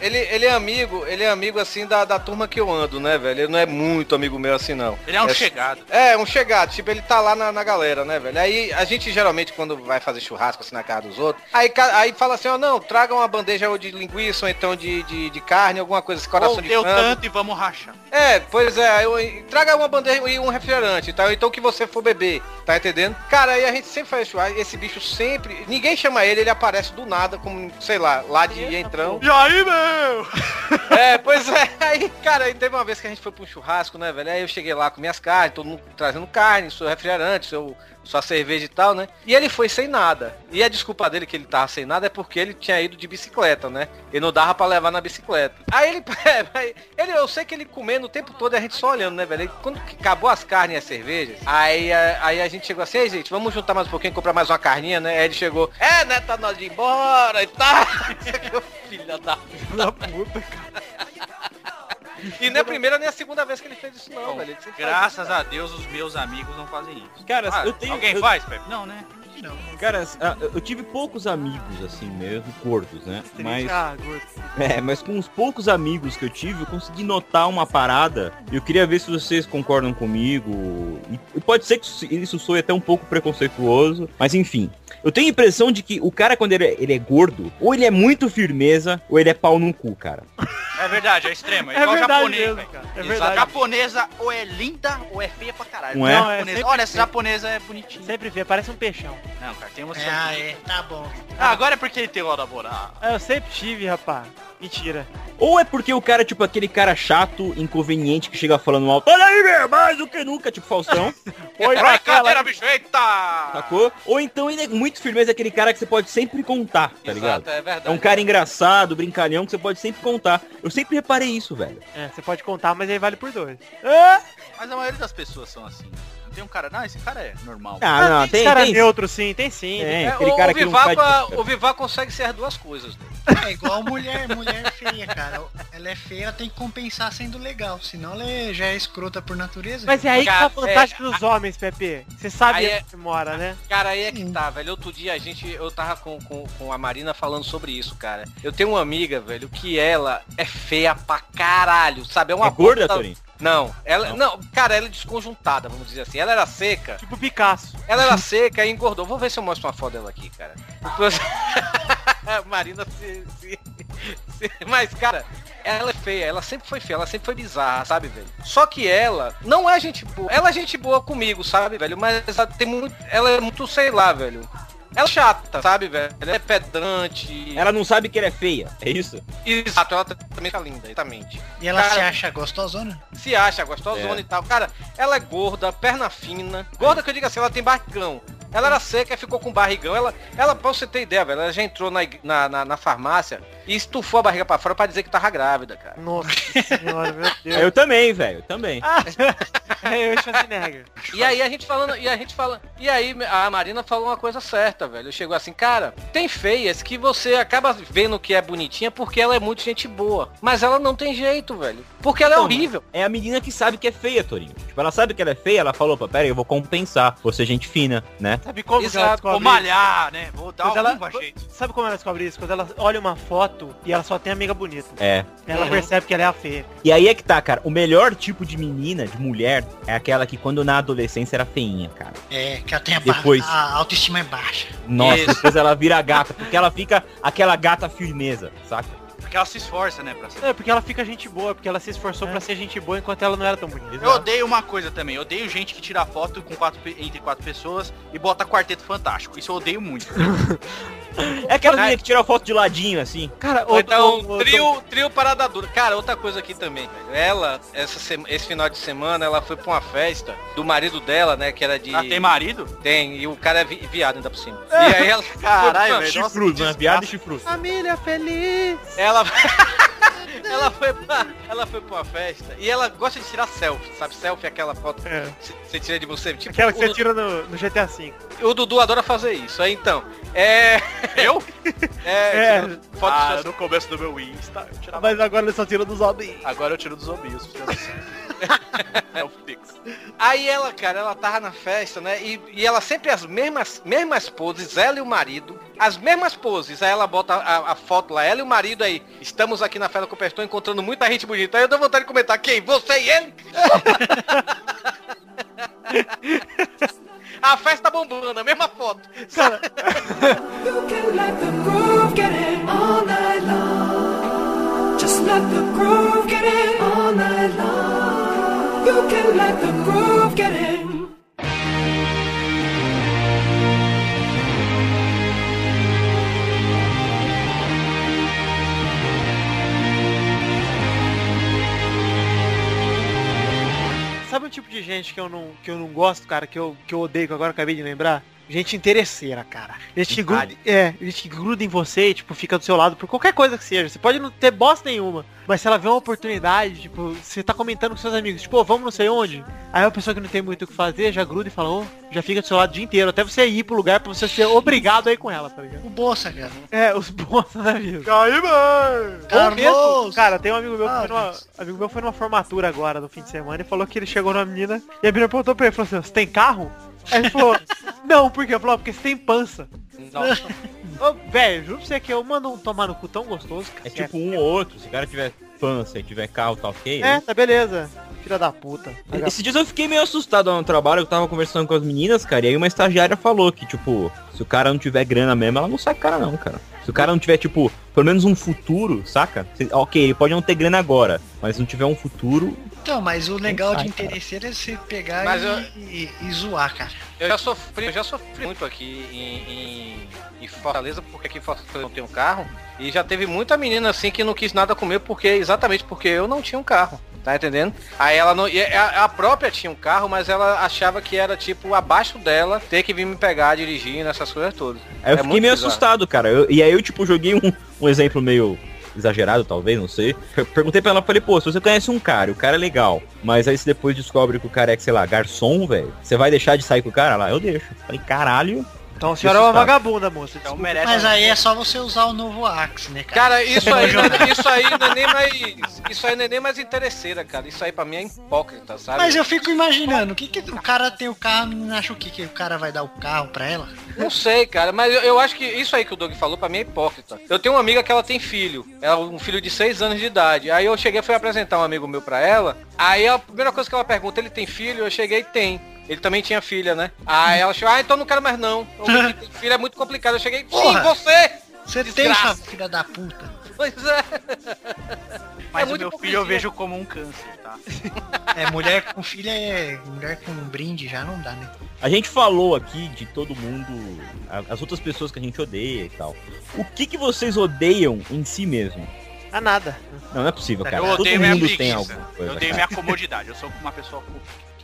Ele, ele é amigo, ele é amigo assim da, da turma que eu ando, né, velho? Ele não é muito amigo meu assim, não. Ele é um é, chegado. É, um chegado, tipo, ele tá lá na, na galera, né, velho? Aí a gente geralmente, quando vai fazer churrasco assim na casa dos outros, aí, aí fala assim, ó, não, traga uma bandeja ou de linguiça ou então de, de, de carne, alguma coisa, esse coração Ou de deu frango. tanto e vamos rachar. É, pois é, eu, traga uma bandeja e um refrigerante, tá? Então o que você for beber, tá entendendo? Cara, aí a gente sempre faz churrasco, esse bicho sempre ninguém chama ele, ele aparece do nada, como, sei lá, lá de entrão. E aí, meu? É, pois é. Aí, cara, aí teve uma vez que a gente foi pra um churrasco, né, velho? Aí eu cheguei lá com minhas carnes, todo mundo trazendo carne, seu refrigerante, seu, sua cerveja e tal, né? E ele foi sem nada. E a desculpa dele que ele tava sem nada é porque ele tinha ido de bicicleta, né? E não dava pra levar na bicicleta. Aí ele, ele eu sei que ele comendo o tempo todo e a gente só olhando, né, velho? Quando acabou as carnes e as cervejas, aí, aí a gente chegou assim, "Ei, gente, vamos juntar mais um pouquinho, comprar mais uma carninha, né? Aí ele chegou, é, né, tá hora de ir embora e tal. Filha da Da puta, cara. E não é a primeira nem a segunda vez que ele fez isso não, velho. Graças a Deus os meus amigos não fazem isso. Cara, Ah, eu tenho. Alguém eu- faz, Pepe? Não, né? Cara, ah, eu tive poucos amigos assim mesmo, gordos, né? Mas. Ah. É, mas com os poucos amigos que eu tive, eu consegui notar uma parada. E eu queria ver se vocês concordam comigo. E, pode ser que isso- isso soe até um pouco preconceituoso, mas enfim. Eu tenho a impressão de que o cara, quando ele é, ele é gordo, ou ele é muito firmeza, ou ele é pau no cu, cara. É verdade, é extremo. É, É igual verdade japonês, mesmo, velho. cara. É Exato. verdade. Japonesa ou é linda ou é feia pra caralho. Não é? Não, é Japonesa- Olha, essa feia. japonesa é bonitinha. Sempre vê, parece um peixão. Não, cara, tem uma É, ah, é, tá bom. Ah, agora é porque ele tem hora namorada. Ah, Eu sempre tive, rapaz. Mentira. Ou é porque o cara, tipo, aquele cara chato, inconveniente, que chega falando alto, olha aí, meu, mais do que nunca, tipo Faustão, Oi, pra cá, bicho, eita! sacou? Ou então ele é muito firmeza, aquele cara que você pode sempre contar, tá ligado? Exato, é verdade. É um cara engraçado, brincalhão, que você pode sempre contar. Eu sempre reparei isso, velho. É, você pode contar, mas aí vale por dois. Mas a maioria das pessoas são assim. Tem um cara, não, esse cara é normal. Ah, não, tem, cara tem, neutro, sim, tem sim. tem, É, aquele o, cara o, faz... o Vivaco consegue ser as duas coisas. né? É igual mulher, mulher feia, cara. Ela é feia, ela tem que compensar sendo legal. Senão ela é- já é escrota por natureza. Mas é aí que tá Cara, a vantagem é, dos homens, Pepe. Você sabe Aí onde é- mora, né? Cara, aí é que tá, velho. Outro dia a gente, eu tava com, com, com a Marina falando sobre isso, cara. Eu tenho uma amiga, velho, que ela é feia pra caralho, sabe? É uma É gorda, Torinho? Não, ela. Não. cara, ela é desconjuntada, vamos dizer assim. Ela era seca. Tipo Picasso. Ela era seca e engordou. Vou ver se eu mostro uma foto dela aqui, cara. Marina se, se- se- Mas, cara, ela é feia, ela sempre foi feia, ela sempre foi bizarra, sabe, velho? Só que ela não é gente boa. Ela é gente boa comigo, sabe, velho? Mas ela tem muito. Ela é muito, sei lá, velho. Ela é chata, sabe, velho? Ela é pedante. Ela não sabe que ela é feia, é isso? Exato, ela também tá linda, exatamente. E ela Cara, se acha gostosona? se acha gostosona É. e tal. Cara, ela é gorda, perna fina. Gorda que eu digo assim, ela tem barrigão. Ela era seca e ficou com barrigão. Ela, ela, pra você ter ideia, velho, ela já entrou na, na, na, na farmácia e estufou a barriga pra fora pra dizer que tava grávida, cara. Nossa senhora, meu Deus. Eu também, velho, eu também. É, eu Schwarzenegger. E aí a gente falando, e a gente fala, e aí a Marina falou uma coisa certa, velho. Chegou assim, cara, tem feias que você acaba vendo que é bonitinha porque ela é muito gente boa, mas ela não tem jeito, velho, porque ela é Então, horrível. É a menina que sabe que é feia, Torinho. Tipo, ela sabe que ela é feia, ela falou, pô, pera aí, eu vou compensar. Ser gente fina, né? Sabe como ela Exato, Vou descobre isso? malhar, né? Vou dar Quando ela- jeito. Sabe como ela descobre isso? Quando ela olha uma foto e ela só tem amiga bonita. É. Ela Uhum. percebe que ela é a feia. E aí é que tá, cara. O melhor tipo de menina, de mulher, é aquela que quando na adolescência era feinha, cara. É, que ela tem a, Depois. a autoestima é baixa. Nossa, Isso. depois ela vira gata, porque ela fica aquela gata firmeza, saca? Porque ela se esforça, né, pra ser. É, porque ela fica gente boa, porque ela se esforçou pra ser gente boa enquanto ela não era tão bonita. Eu odeio uma coisa também, eu odeio gente que tira foto com quatro, entre quatro pessoas e bota quarteto fantástico. Isso eu odeio muito. É aquela menina que tira foto de ladinho, assim. Cara, Ou ô, então, ô, ô, trio, trio parada dura. Cara, outra coisa aqui também, velho. Ela, essa sema- esse final de semana, ela foi pra uma festa do marido dela, né? Que era de. Ah, tem marido? Tem, e o cara é vi- viado ainda por cima. E aí ela. Caralho, velho. Chifrudo, né? Viado e chifrudo. Família feliz. Ela. ela foi pra. Ela foi pra uma festa e ela gosta de tirar selfie, sabe? Selfie é aquela foto É. que você tira de você. Tipo, Aquela que você tira no, no GTA V. o Dudu adora fazer isso. Aí então. É. Eu? É. É. Foto Ah, no começo do meu Insta, eu tirava... Mas agora ele só tira dos homens. Agora eu tiro dos ombros. é o Pix. Aí ela, cara, ela tava na festa, né? E, e ela sempre as mesmas, mesmas poses, ela e o marido, as mesmas poses. Aí ela bota a, a foto lá, ela e o marido aí. Estamos aqui na festa com o estou encontrando muita gente bonita. Aí eu dou vontade de comentar, quem? Você e ele? a festa bombando, a mesma foto. Cara, let the groove get in all night long. You can let the groove get in. Sabe o tipo de gente que eu não, que eu não gosto, cara, que eu, que eu odeio, que agora acabei de lembrar? Gente interesseira, cara. Gente que gruda, é, gente que gruda em você e, tipo, fica do seu lado por qualquer coisa que seja. Você pode não ter bosta nenhuma, mas se ela vê uma oportunidade, tipo, você tá comentando com seus amigos, tipo, "Ô, vamos não sei onde. Aí a pessoa que não tem muito o que fazer já gruda e fala, ô, já fica do seu lado o dia inteiro, até você ir pro lugar pra você ser obrigado a ir com ela, tá ligado? O bolsa, cara. É, os bons da vida. Aí, mano! Mesmo, cara, tem um amigo meu que Ah, foi numa, amigo meu foi numa formatura agora no fim de semana e falou que ele chegou numa menina e a menina perguntou pra ele, falou assim, você tem carro? Aí ele falou, não, por quê? Ele falou, "Ah, porque você tem pança. Nossa. Ô, velho, juro pra você que eu mando um tomar no cu tão gostoso, cara. É tipo um ou outro. Se o cara tiver pança e tiver carro, tá ok. É, tá beleza. Filha da puta. Esses dias eu fiquei meio assustado lá no trabalho, eu tava conversando com as meninas, cara, e aí uma estagiária falou que, tipo, se o cara não tiver grana mesmo, ela não sai cara não, cara. Se o cara não tiver, tipo, pelo menos um futuro, saca? Ok, ele pode não ter grana agora, mas se não tiver um futuro, Então, mas o legal de interesseiro é você pegar Mas e, eu- e- e zoar, cara. Eu já sofri, eu já sofri muito aqui em, em, em Fortaleza, porque aqui em Fortaleza eu não tenho carro. E já teve muita menina assim que não quis nada comigo porque exatamente porque eu não tinha um carro. Tá entendendo? Aí ela não. e A, a própria tinha um carro, mas ela achava que era tipo abaixo dela ter que vir me pegar dirigindo, essas coisas todas. Aí eu É fiquei meio bizarro. assustado, cara. Eu- e aí eu, tipo, joguei um, um exemplo meio exagerado, talvez, não sei. Per- Perguntei pra ela, falei, pô, se você conhece um cara, o cara é legal, mas aí você depois descobre que o cara é, sei lá, garçom, velho, você vai deixar de sair com o cara lá? Eu deixo. Falei, caralho. Então a senhora é uma assustado. vagabunda, moça. Então merece. Mas aí é só você usar o novo Axe, né, cara? Cara, isso aí, não é- isso aí não é nem mais. Isso aí não é nem mais interesseira, cara. Isso aí pra mim é hipócrita, sabe? Mas eu fico imaginando, o que que o cara tem o carro, não acha o que que o cara vai dar o carro pra ela? Não sei, cara, mas eu, eu acho que isso aí que o Doug falou pra mim é hipócrita. Eu tenho uma amiga que ela tem filho, ela um filho de 6 anos de idade. Aí eu cheguei e fui apresentar um amigo meu pra ela. Aí a primeira coisa que ela pergunta, ele tem filho? Eu cheguei, tem. Ele também tinha filha, né? Aí ela chegou, ah, então não quero mais não. O menino que tem filho é muito complicado. Eu cheguei, sim, Porra. você! Você Desgraça. tem, filha da puta. Pois é. Mas É o meu filho eu vejo como um câncer, tá? É, mulher com filha é. Mulher com brinde já não dá, né? A gente falou aqui de todo mundo, as outras pessoas que a gente odeia e tal. O que que vocês odeiam em si mesmo? A nada. Não, não é possível, cara. eu todo odeio minha mundo preguiça. tem alguma coisa. eu odeio cara. minha comodidade. Eu sou uma pessoa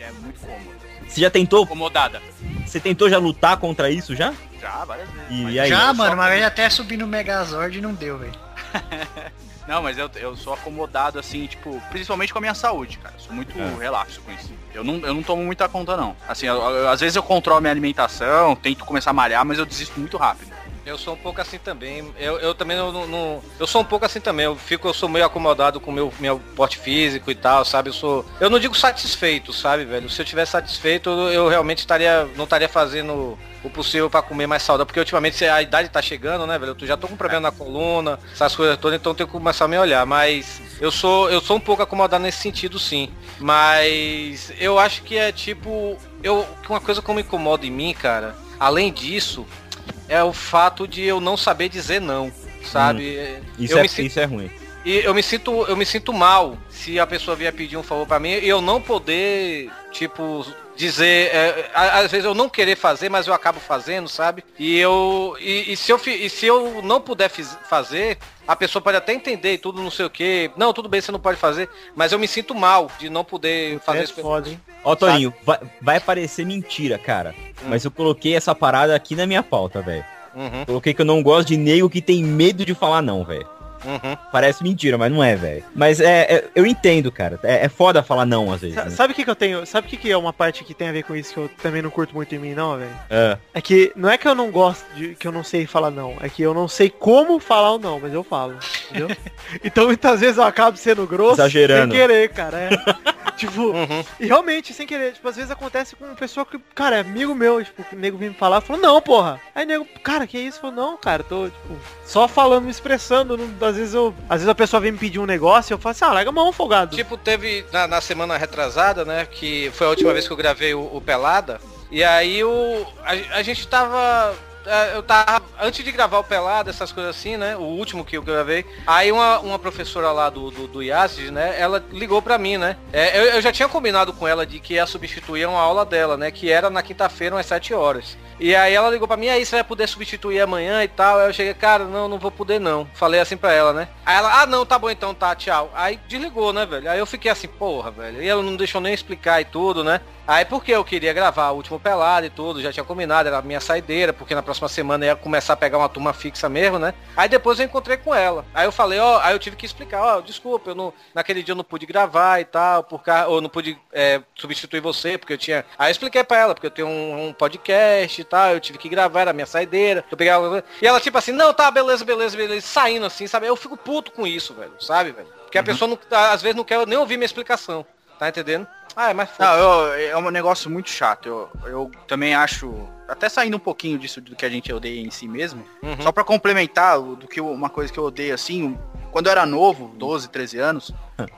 que é muito cômoda. Você já tentou? Acomodada. Você tentou já lutar contra isso já? Já, várias vezes. E mas aí? já, eu mano, uma vez até subi no Megazord e não deu, velho. Não, mas eu, eu sou acomodado assim, tipo, principalmente com a minha saúde, cara. Eu sou muito É. relaxo com isso. Eu não, eu não tomo muita conta, não. Assim, eu- eu- às vezes eu controlo minha alimentação, tento começar a malhar, mas eu desisto muito rápido. Eu sou um pouco assim também. Eu, eu também não, não- Eu sou um pouco assim também. Eu fico, eu sou meio acomodado com o meu, meu porte físico e tal, sabe? Eu sou. Eu não digo satisfeito, sabe, velho? Se eu tivesse satisfeito, eu, realmente estaria. não estaria fazendo o possível pra comer mais saudável. Porque ultimamente a idade tá chegando, né, velho? Eu já tô com problema na coluna, essas coisas todas, então eu tenho que começar a me olhar. Mas eu sou. Eu sou um pouco acomodado nesse sentido, sim. Mas eu acho que é tipo. Eu, uma coisa que me incomoda em mim, cara, além disso, é o fato de eu não saber dizer não, sabe? Isso, eu, é, me sinto, isso é ruim. e eu me sinto eu me sinto mal se a pessoa vier pedir um favor pra mim e eu não poder, tipo, dizer, é, às vezes eu não querer fazer, mas eu acabo fazendo, sabe? E eu e, e se eu e se eu não puder fiz- fazer, a pessoa pode até entender e tudo, não sei o que. Não, tudo bem, você não pode fazer, mas eu me sinto mal de não poder fazer É isso. foda, hein? Ó, Toninho, vai, vai parecer mentira, cara. Mas eu coloquei essa parada aqui na minha pauta, velho. Uhum, Coloquei que eu não gosto de nego que tem medo de falar não, velho. Uhum. Parece mentira, mas não é, velho. Mas é, é- eu entendo, cara. É, é foda falar não às vezes. Sa- né? Sabe o que, que eu tenho? Sabe o que, que é uma parte que tem a ver com isso que eu também não curto muito em mim, não, velho? É. É que não é que eu não gosto de que eu não sei falar não, é que eu não sei como falar o não, mas eu falo, entendeu? então muitas vezes eu acabo sendo grosso Exagerando. sem querer, cara. É. tipo, Uhum. e realmente, sem querer, tipo, às vezes acontece com uma pessoa que, cara, é amigo meu, tipo, o nego vem me falar, falou, não, porra. Aí o nego, cara, que isso? Falou, não, cara, tô, tipo, só falando, me expressando. Não, às vezes eu. Às vezes a pessoa vem me pedir um negócio e eu falo assim, ah, larga a mão, folgado. Tipo, teve na, na semana retrasada, né? Que foi a última vez que eu gravei o, o Pelada. E aí o, a, a gente tava eu tava. Antes de gravar o pelado, essas coisas assim, né? O último que eu gravei. Aí uma, uma professora lá do, do, do IASIS, né? Ela ligou pra mim, né? É, eu, eu já tinha combinado com ela de que ia substituir uma aula dela, né? Que era na quinta-feira, umas 7 horas. E aí ela ligou pra mim, aí você vai poder substituir amanhã e tal. Aí eu cheguei, cara, não, não vou poder não. Falei assim pra ela, né? Aí ela, ah não, tá bom então, tá, tchau. Aí desligou, né, velho? Aí eu fiquei assim, porra, velho. E ela não deixou nem explicar e tudo, né? Aí porque eu queria gravar o último pelado e tudo, já tinha combinado, era a minha saideira, porque na próxima semana ia começar a pegar uma turma fixa mesmo, né? Aí depois eu encontrei com ela. Aí eu falei, ó, aí eu tive que explicar, ó, desculpa, eu não, naquele dia eu não pude gravar e tal, por ca... ou não pude é, substituir você, porque eu tinha. Aí eu expliquei pra ela, porque eu tenho um, um podcast e tal, eu tive que gravar, era a minha saideira. Eu peguei ela... E ela tipo assim, não, tá, beleza, beleza, beleza, saindo assim, sabe? Eu fico puto com isso, velho, sabe, velho? Porque a pessoa não, às vezes não quer nem ouvir minha explicação. Tá entendendo? Ah, é mais Não, eu- é um negócio muito chato. Eu, eu também acho, até saindo um pouquinho disso do que a gente odeia em si mesmo, Uhum. só pra complementar do que eu- uma coisa que eu odeio assim, quando eu era novo, 12, 13 anos,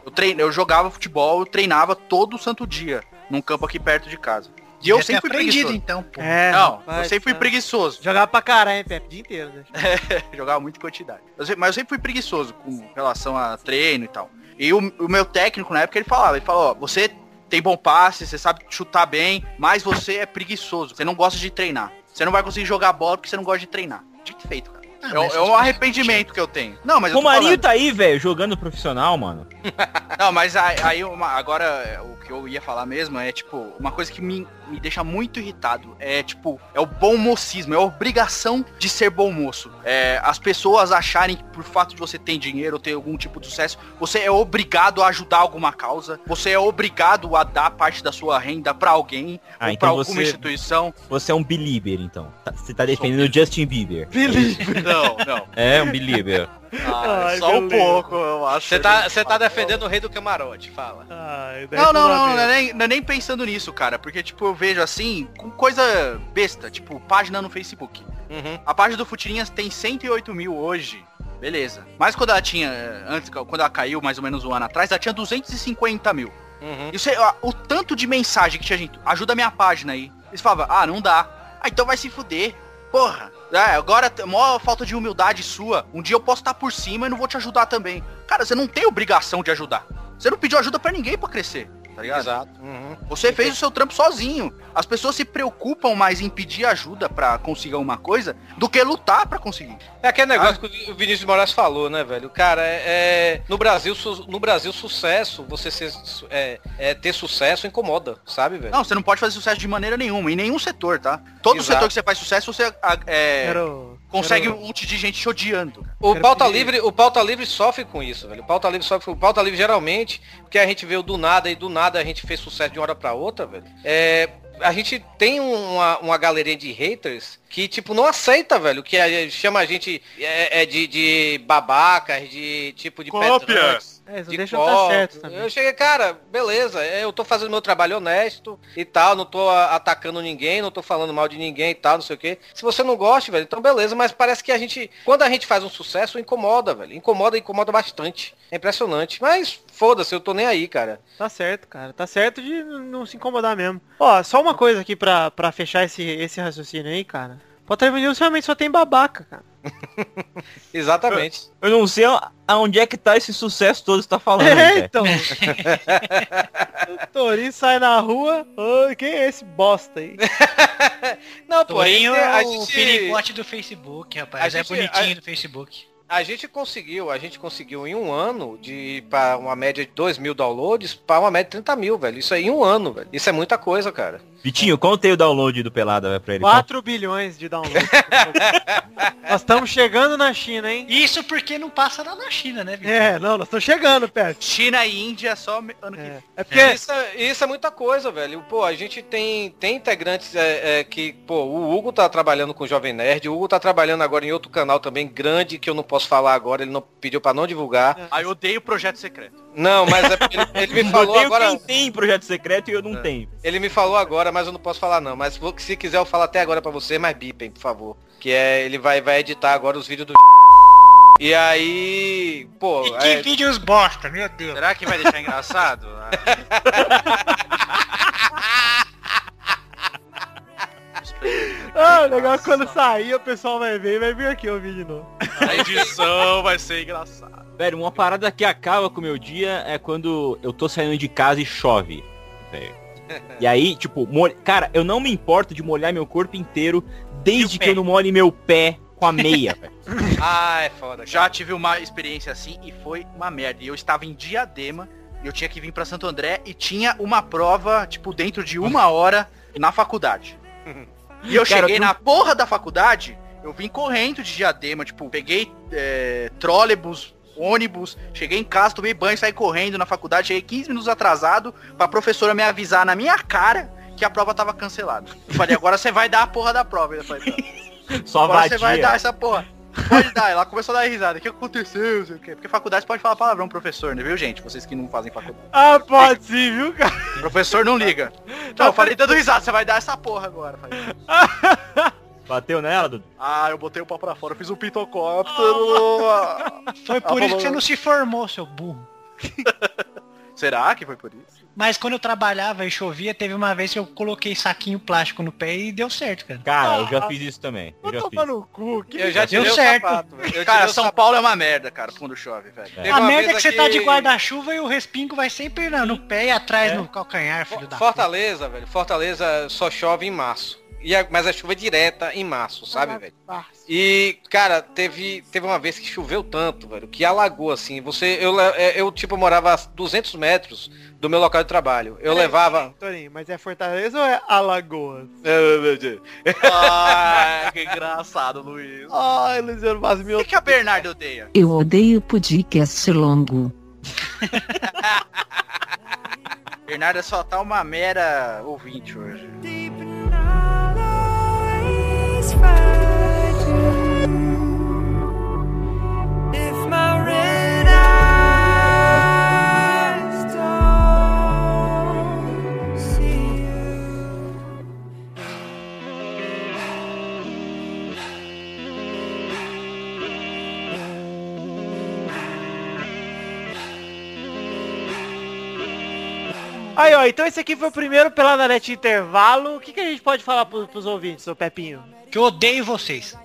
eu, trein, eu jogava futebol, eu treinava todo santo dia num campo aqui perto de casa. E eu sempre fui preguiçoso. então, pô. É, Não, rapaz, eu sempre fui tá. preguiçoso. Jogava pra caralho, hein, Pepe? O dia inteiro, né? Jogava muito em quantidade. Eu sempre- mas eu sempre fui preguiçoso com relação a treino e tal. E o, o meu técnico na época ele falava, ele falou, ó, você tem bom passe, você sabe chutar bem, mas você é preguiçoso, você não gosta de treinar. Você não vai conseguir jogar bola porque você não gosta de treinar. Dito feito, cara. Ah, é, é um arrependimento que eu tenho. Não, mas O Marinho falando- tá aí, velho, jogando profissional, mano. Não, mas aí, aí uma- agora é, o que eu ia falar mesmo é tipo, uma coisa que me, me deixa muito irritado é tipo, é o bom mocismo, é a obrigação de ser bom moço. É, as pessoas acharem que por fato de você ter dinheiro ou ter algum tipo de sucesso, você é obrigado a ajudar alguma causa, você é obrigado a dar parte da sua renda pra alguém Ah, ou então pra alguma você- instituição. Você é um belieber, então. Tá- Você tá defendendo o Justin Bieber. Não, não. É, um belieber. Ah, Ai, só um pouco, eu acho. Você tá, você tá defendendo o rei do camarote, fala. Ai, Não, não, não, não, é nem, não é nem pensando nisso, cara. Porque, tipo, eu vejo assim, com coisa besta, tipo, página no Facebook. Uhum. A página do Futirinhas tem 108 mil hoje. Beleza. Mas quando ela tinha, eh, antes, quando ela caiu, mais ou menos um ano atrás, ela tinha 250 mil. Uhum. E você, ó, o tanto de mensagem que tinha gente, ajuda a minha página aí. Eles falavam, ah, não dá. Ah, então vai se fuder. Porra. É, agora, maior falta de humildade sua. Um dia eu posso estar por cima e não vou te ajudar também. Cara, você não tem obrigação de ajudar. Você não pediu ajuda pra ninguém pra crescer. Tá ligado? Exato. Uhum. Você fez o seu trampo sozinho. As pessoas se preocupam mais em pedir ajuda pra conseguir uma coisa do que lutar pra conseguir. É aquele negócio que o Vinícius de Moraes falou, né, velho? Cara, é, é- no Brasil, su- no Brasil sucesso, você ser, su- é, é ter sucesso incomoda, sabe, velho? Não, você não pode fazer sucesso de maneira nenhuma, em nenhum setor, tá? Todo Exato. setor que você faz sucesso, você ah, é, Quero- consegue quero- um monte de gente te odiando. O Quero pauta pedir- livre, o pauta livre sofre com isso, velho. O pauta livre sofre, o pauta livre geralmente, porque a gente veio do nada e do nada a gente fez sucesso de uma hora pra outra, velho. É, a gente tem uma, uma galeria de haters que, tipo, não aceita, velho, que a- chama a gente é, é de, de babacas, de tipo de Cópia. É, isso de deixa eu tá certo também. Eu cheguei, cara, beleza, eu tô fazendo meu trabalho honesto e tal, não tô atacando ninguém, não tô falando mal de ninguém e tal, não sei o quê. Se você não gosta, velho, então beleza, mas parece que a gente, quando a gente faz um sucesso, incomoda, velho. Incomoda, incomoda bastante. É impressionante. Mas foda-se, eu tô nem aí, cara. Tá certo, cara. Tá certo de não se incomodar mesmo. Ó, só uma coisa aqui pra, pra fechar esse, esse raciocínio aí, cara. Potter News realmente só tem babaca, cara. Exatamente. Eu não sei aonde é que tá esse sucesso todo que você tá falando. É, então. o Torinho sai na rua. Ô, quem é esse bosta aí? Não, pô, Torinho é o gente, perigote do Facebook, rapaz. A é gente- bonitinho a- do Facebook. A gente conseguiu, a gente conseguiu em um ano de para uma média de 2 mil downloads para uma média de 30 mil, velho. Isso aí em um ano, velho. Isso é muita coisa, cara. Vitinho, contei o download do Pelada velho, pra ele. 4 bilhões de downloads. nós estamos chegando na China, hein? Isso porque não passa lá na China, né, Vitor? É, não, nós estamos chegando perto. China e Índia só me- ano que É, vem. é porque... Isso, é- isso é muita coisa, velho. Pô, a gente tem, tem integrantes é, é, que, pô, o Hugo tá trabalhando com o Jovem Nerd, o Hugo tá trabalhando agora em outro canal também grande que eu não posso falar agora, ele não pediu pra não divulgar. Ah, eu odeio projeto secreto. Não, mas é porque ele, ele me falou eu agora. quem tem projeto secreto e eu É. não tenho. Ele me falou agora, mas eu não posso falar não. Mas se quiser eu falo até agora pra você, mas bipem, por favor. Que é, ele vai, vai editar agora os vídeos do E aí, pô, E que é- vídeos bosta, meu Deus. Será que vai deixar engraçado? Ah, o legal é quando sair o pessoal vai ver e vai vir aqui ouvir de novo. A edição vai ser engraçada. Velho, uma parada que acaba com o meu dia é quando eu tô saindo de casa e chove. velho. E aí, tipo, mol- cara, eu não me importo de molhar meu corpo inteiro desde que eu não molhe meu pé com a meia, velho. Ah, é foda. Já tive uma experiência assim e foi uma merda. E eu estava em Diadema e eu tinha que vir pra Santo André e tinha uma prova, tipo, dentro de uma hora na faculdade. E eu Cara, cheguei eu- na porra da faculdade, eu vim correndo de Diadema, tipo, peguei é, trólebus, ônibus, cheguei em casa, tomei banho, saí correndo na faculdade, cheguei 15 minutos atrasado pra professora me avisar na minha cara que a prova tava cancelada. Eu falei, agora você vai dar a porra da prova. Eu falei, "Tá." Só Agora você vai dar essa porra. Pode dar. Ela começou a dar risada. O que aconteceu? Não sei o quê. Porque faculdade pode falar palavrão, professor, né? Viu, gente? Vocês que não fazem faculdade. Ah, pode sim, viu, cara? Professor não liga. Não, eu falei dando risada. Você vai dar essa porra agora. Falei, Bateu nela, Dudu? ah, eu botei o pau pra fora. Eu fiz um pitocóptero. Foi por isso que você não se formou, seu burro. Será que foi por isso? Mas quando eu trabalhava e chovia, teve uma vez que eu coloquei saquinho plástico no pé e deu certo, cara. Cara, eu já fiz isso também. Eu já fiz. no cu, que Eu já Deu tirei o certo. sapato, velho. Eu Cara, São sapato. Paulo é uma merda, cara, quando chove, velho. Teve a uma merda é que você tá de aqui- guarda-chuva e o respingo vai sempre no, no pé e atrás É. no calcanhar, filho da Fortaleza, velho. Fortaleza só chove em março. E a- mas a chuva é direta em março, sabe, velho? E, cara, teve, teve uma vez que choveu tanto, velho, que alagou, assim. Você, eu, é, eu, tipo, morava a 200 metros do meu local de trabalho. Eu levava... Torinho, mas é Fortaleza ou é Alagoas? Ah, que engraçado, Luiz. Ai, Luciano Vaz, O meu... que, que a Bernardo odeia? Eu odeio podcast longo. Bernardo só tá uma mera ouvinte hoje. If Aí, ó, então esse aqui foi o primeiro Pelada Net Intervalo. O que, que a gente pode falar pros, pros ouvintes, ô Pepinho? Que eu odeio vocês.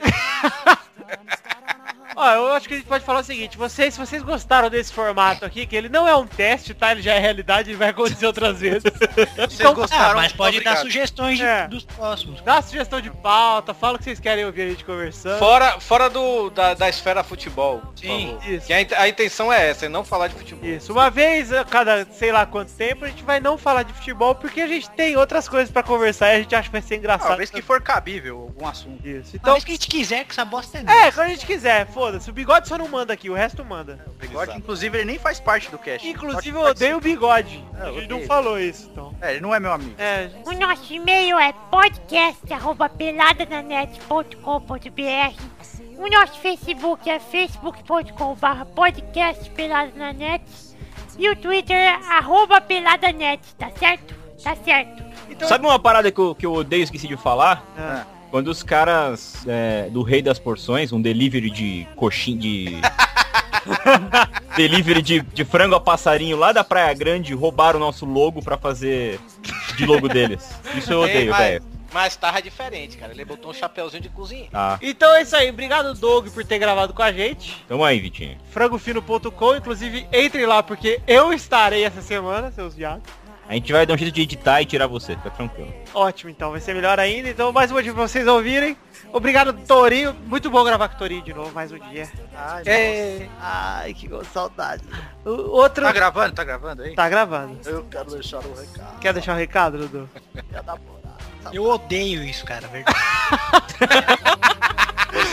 Ó, eu acho que a gente pode falar o seguinte, vocês, se vocês gostaram desse formato aqui, que ele não é um teste, tá? Ele já é realidade, ele vai acontecer outras vezes. Vocês Ah, gostaram? mas pode dar Obrigado. sugestões de- É. dos próximos. Dá sugestão de pauta, fala o que vocês querem ouvir a gente conversando. Fora, fora do, da, da esfera futebol, por Sim, favor. isso. Que a, a intenção é essa, é não falar de futebol. Isso, uma vez a cada sei lá quanto tempo a gente vai não falar de futebol porque a gente tem outras coisas pra conversar e a gente acha que vai ser engraçado. Talvez que for cabível algum assunto. Isso. Então, Então, que a gente quiser que essa bosta é nossa. é, quando a gente quiser, foda-se. O bigode só não manda aqui, o resto manda. Bigode, inclusive, ele nem faz parte do cast. Inclusive eu odeio o bigode. É, a eu gente não falou isso, então. É, ele não é meu amigo. É, O nosso e-mail é podcast.peladananet.com.br O nosso Facebook é facebook.com.br podcast pelada na net E o Twitter é arroba peladanet, tá certo? Tá certo. Sabe uma parada que eu, que eu odeio, esqueci de falar? é. Quando os caras é, do Rei das Porções, um delivery de coxinha de. delivery de, de frango a passarinho lá da Praia Grande, roubaram o nosso logo pra fazer de logo deles. Isso eu Ei, odeio, mas- velho. Mas tava diferente, cara. Ele botou um chapéuzinho de cozinha. Tá. Então é isso aí, obrigado Doug por ter gravado com a gente. Tamo aí, Vitinho. Frangofino.com, inclusive entrem lá porque eu estarei essa semana, seus viados. A gente vai dar um jeito de editar e tirar você, fica tranquilo. Ótimo, então vai ser melhor ainda. Então mais um motivo pra vocês ouvirem. Obrigado, Torinho. Muito bom gravar com o Torinho de novo, mais um dia. Ai, É. Ai, que saudade. O outro. Tá gravando? Tá gravando aí? Tá gravando. Eu quero deixar um recado. Quer deixar um recado, Dudu? Eu odeio isso, cara, verdade.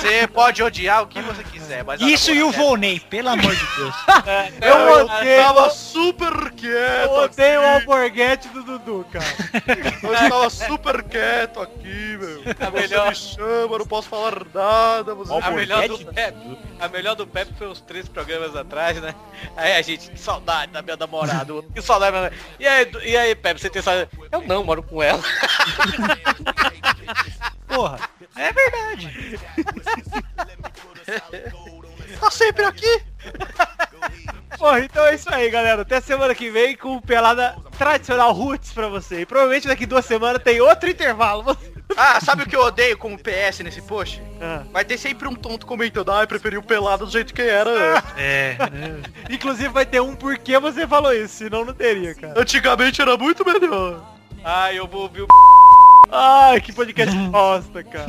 Você pode odiar o que você quiser, mas... Isso e o. Volney, pelo amor de Deus. Eu odeio. tava super quieto Eu odeio o alborguete do Dudu, cara. Eu estava super quieto aqui, meu. A Você melhor- me chama, não posso falar nada. Você A melhor, do? Pepe, a melhor do Pepe foi uns três programas atrás, né? Aí a gente, que saudade da minha namorada, que saudade da minha namorada. E aí, e aí, Pepe, você tem saudade? Eu não, moro com ela. Porra, é verdade. Tá sempre aqui. Bom, então é isso aí, galera. Até semana que vem com pelada tradicional roots pra você. E provavelmente daqui duas semanas tem outro intervalo. Ah, sabe o que eu odeio como PS nesse post? Ah. Vai ter sempre um tonto comentando, ai, preferi o pelado do jeito que era antes. É. Inclusive vai ter um porquê você falou isso, senão não teria, cara. Antigamente era muito melhor. Ah, eu vou ouvir o Ai, que podcast bosta, cara.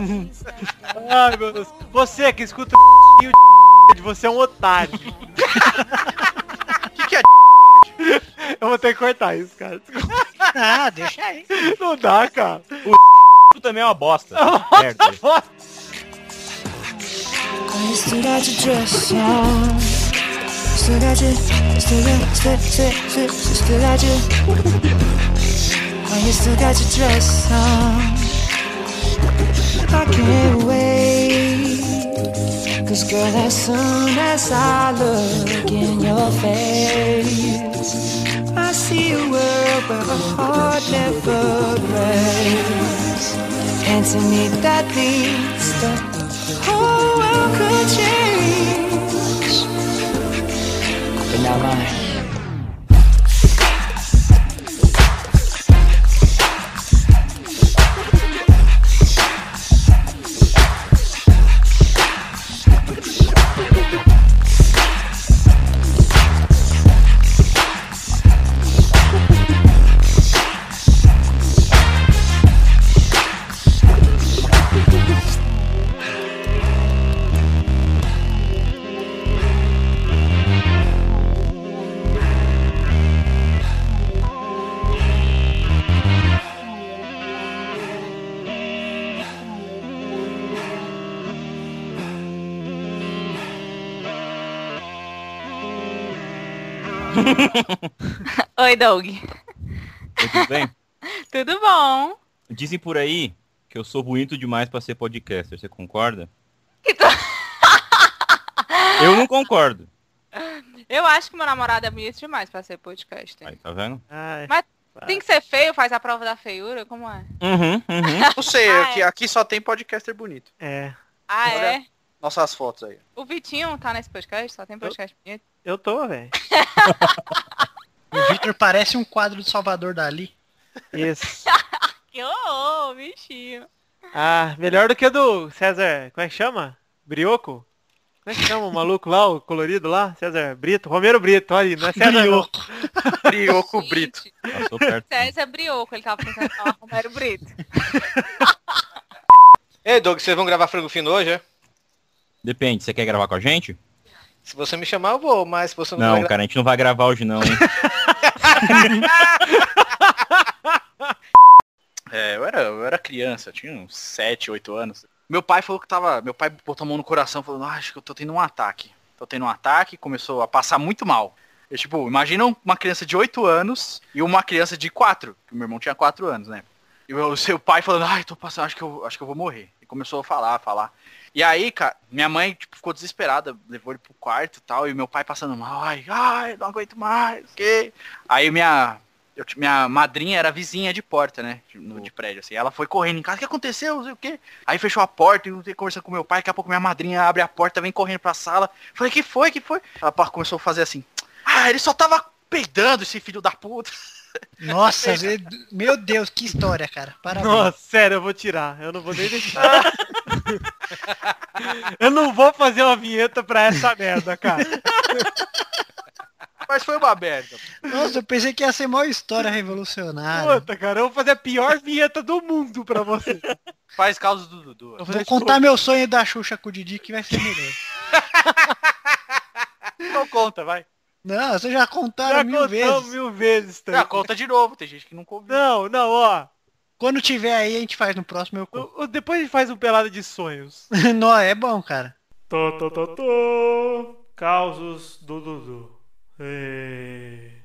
Ai, meu Deus. Você que escuta o e o de você é um otário. O que, que é Eu vou ter que cortar isso, cara. Ah, deixa aí. Não dá, cara. Tu também é uma bosta. Merda. You still got your dress on. Still got your, still got, still, still, still, still got your. Oh, you still got your dress on. I can't wait. Cause girl, as soon as I look in your face, I see a world where my heart never breaks. And to me that means the whole world could change. But not mine. Oi, Doug. Oi, Tudo bem? Tudo bom? Dizem por aí que eu sou bonito demais pra ser podcaster. Você concorda? Eu não concordo. Eu acho que meu namorado é bonito demais pra ser podcast. Aí, tá vendo? Mas tem que ser feio, faz a prova da feiura, como é? Uhum, uhum. Não sei, Ah, aqui, aqui só tem podcaster bonito. É. Ah, Olha. é? Nossas fotos aí. O Vitinho tá nesse podcast? Só tem podcast bonito? Eu tô, velho. O Victor parece um quadro do Salvador Dali. Isso. Que horror, bichinho. Ah, melhor do que do César. Como é que chama? Brioco? Como é que chama o maluco lá, o colorido lá? César Brito? Romero Brito, olha aí, não é César não. Brioco Brito. Passou perto. César Brioco, ele tava pensando falar Romero Brito. Ei, Doug, vocês vão gravar frango fino hoje, é? Depende, você quer gravar com a gente? Se você me chamar, eu vou, mas se você não, Não, vai cara, a gente não vai gravar hoje não, hein? É, eu era, eu era criança, tinha uns 7, 8 anos. Meu pai falou que tava. Meu pai botou a mão no coração falou, ah, acho que eu tô tendo um ataque. Tô tendo um ataque, começou a passar muito mal. Eu, tipo, imagina uma criança de 8 anos e uma criança de 4, que o meu irmão tinha 4 anos, né? E o seu pai falando, ai, tô passando, acho que eu, acho que eu vou morrer. E começou a falar, a falar. E aí, cara, minha mãe tipo, ficou desesperada, levou ele pro quarto e tal, e meu pai passando mal, ai, ai, não aguento mais, que. Aí minha. Eu, minha madrinha era vizinha de porta, né? de- No, de prédio, assim. Ela foi correndo em casa, o que aconteceu? Não sei o quê. Aí fechou a porta e eu conversando com meu pai, daqui a pouco minha madrinha abre a porta, vem correndo pra sala. Falei, que foi? Que foi? Ela pá, começou a fazer assim. Ah, ele só tava peidando esse filho da puta. Nossa, meu Deus, que história, cara. Parabéns. Nossa, sério, eu vou tirar. Eu não vou nem deixar. eu não vou fazer uma vinheta pra essa merda, cara. Mas foi uma merda. Nossa, eu pensei que ia ser uma história revolucionária. Puta, cara, eu vou fazer a pior vinheta do mundo pra você. Faz causa do Dudu. Eu Vou contar meu sonho da Xuxa com o Didi que vai ser melhor. Não conta, vai. Não, vocês já contaram Já mil vezes. mil vezes. Já conta de novo, tem gente que não ouviu. Não, não, ó. Quando tiver aí, a gente faz no próximo, eu. O- o- Depois a gente faz um pelada de sonhos. Não, é bom, cara. Tô, tô, tô, tô. Causos do Dudu. Ê.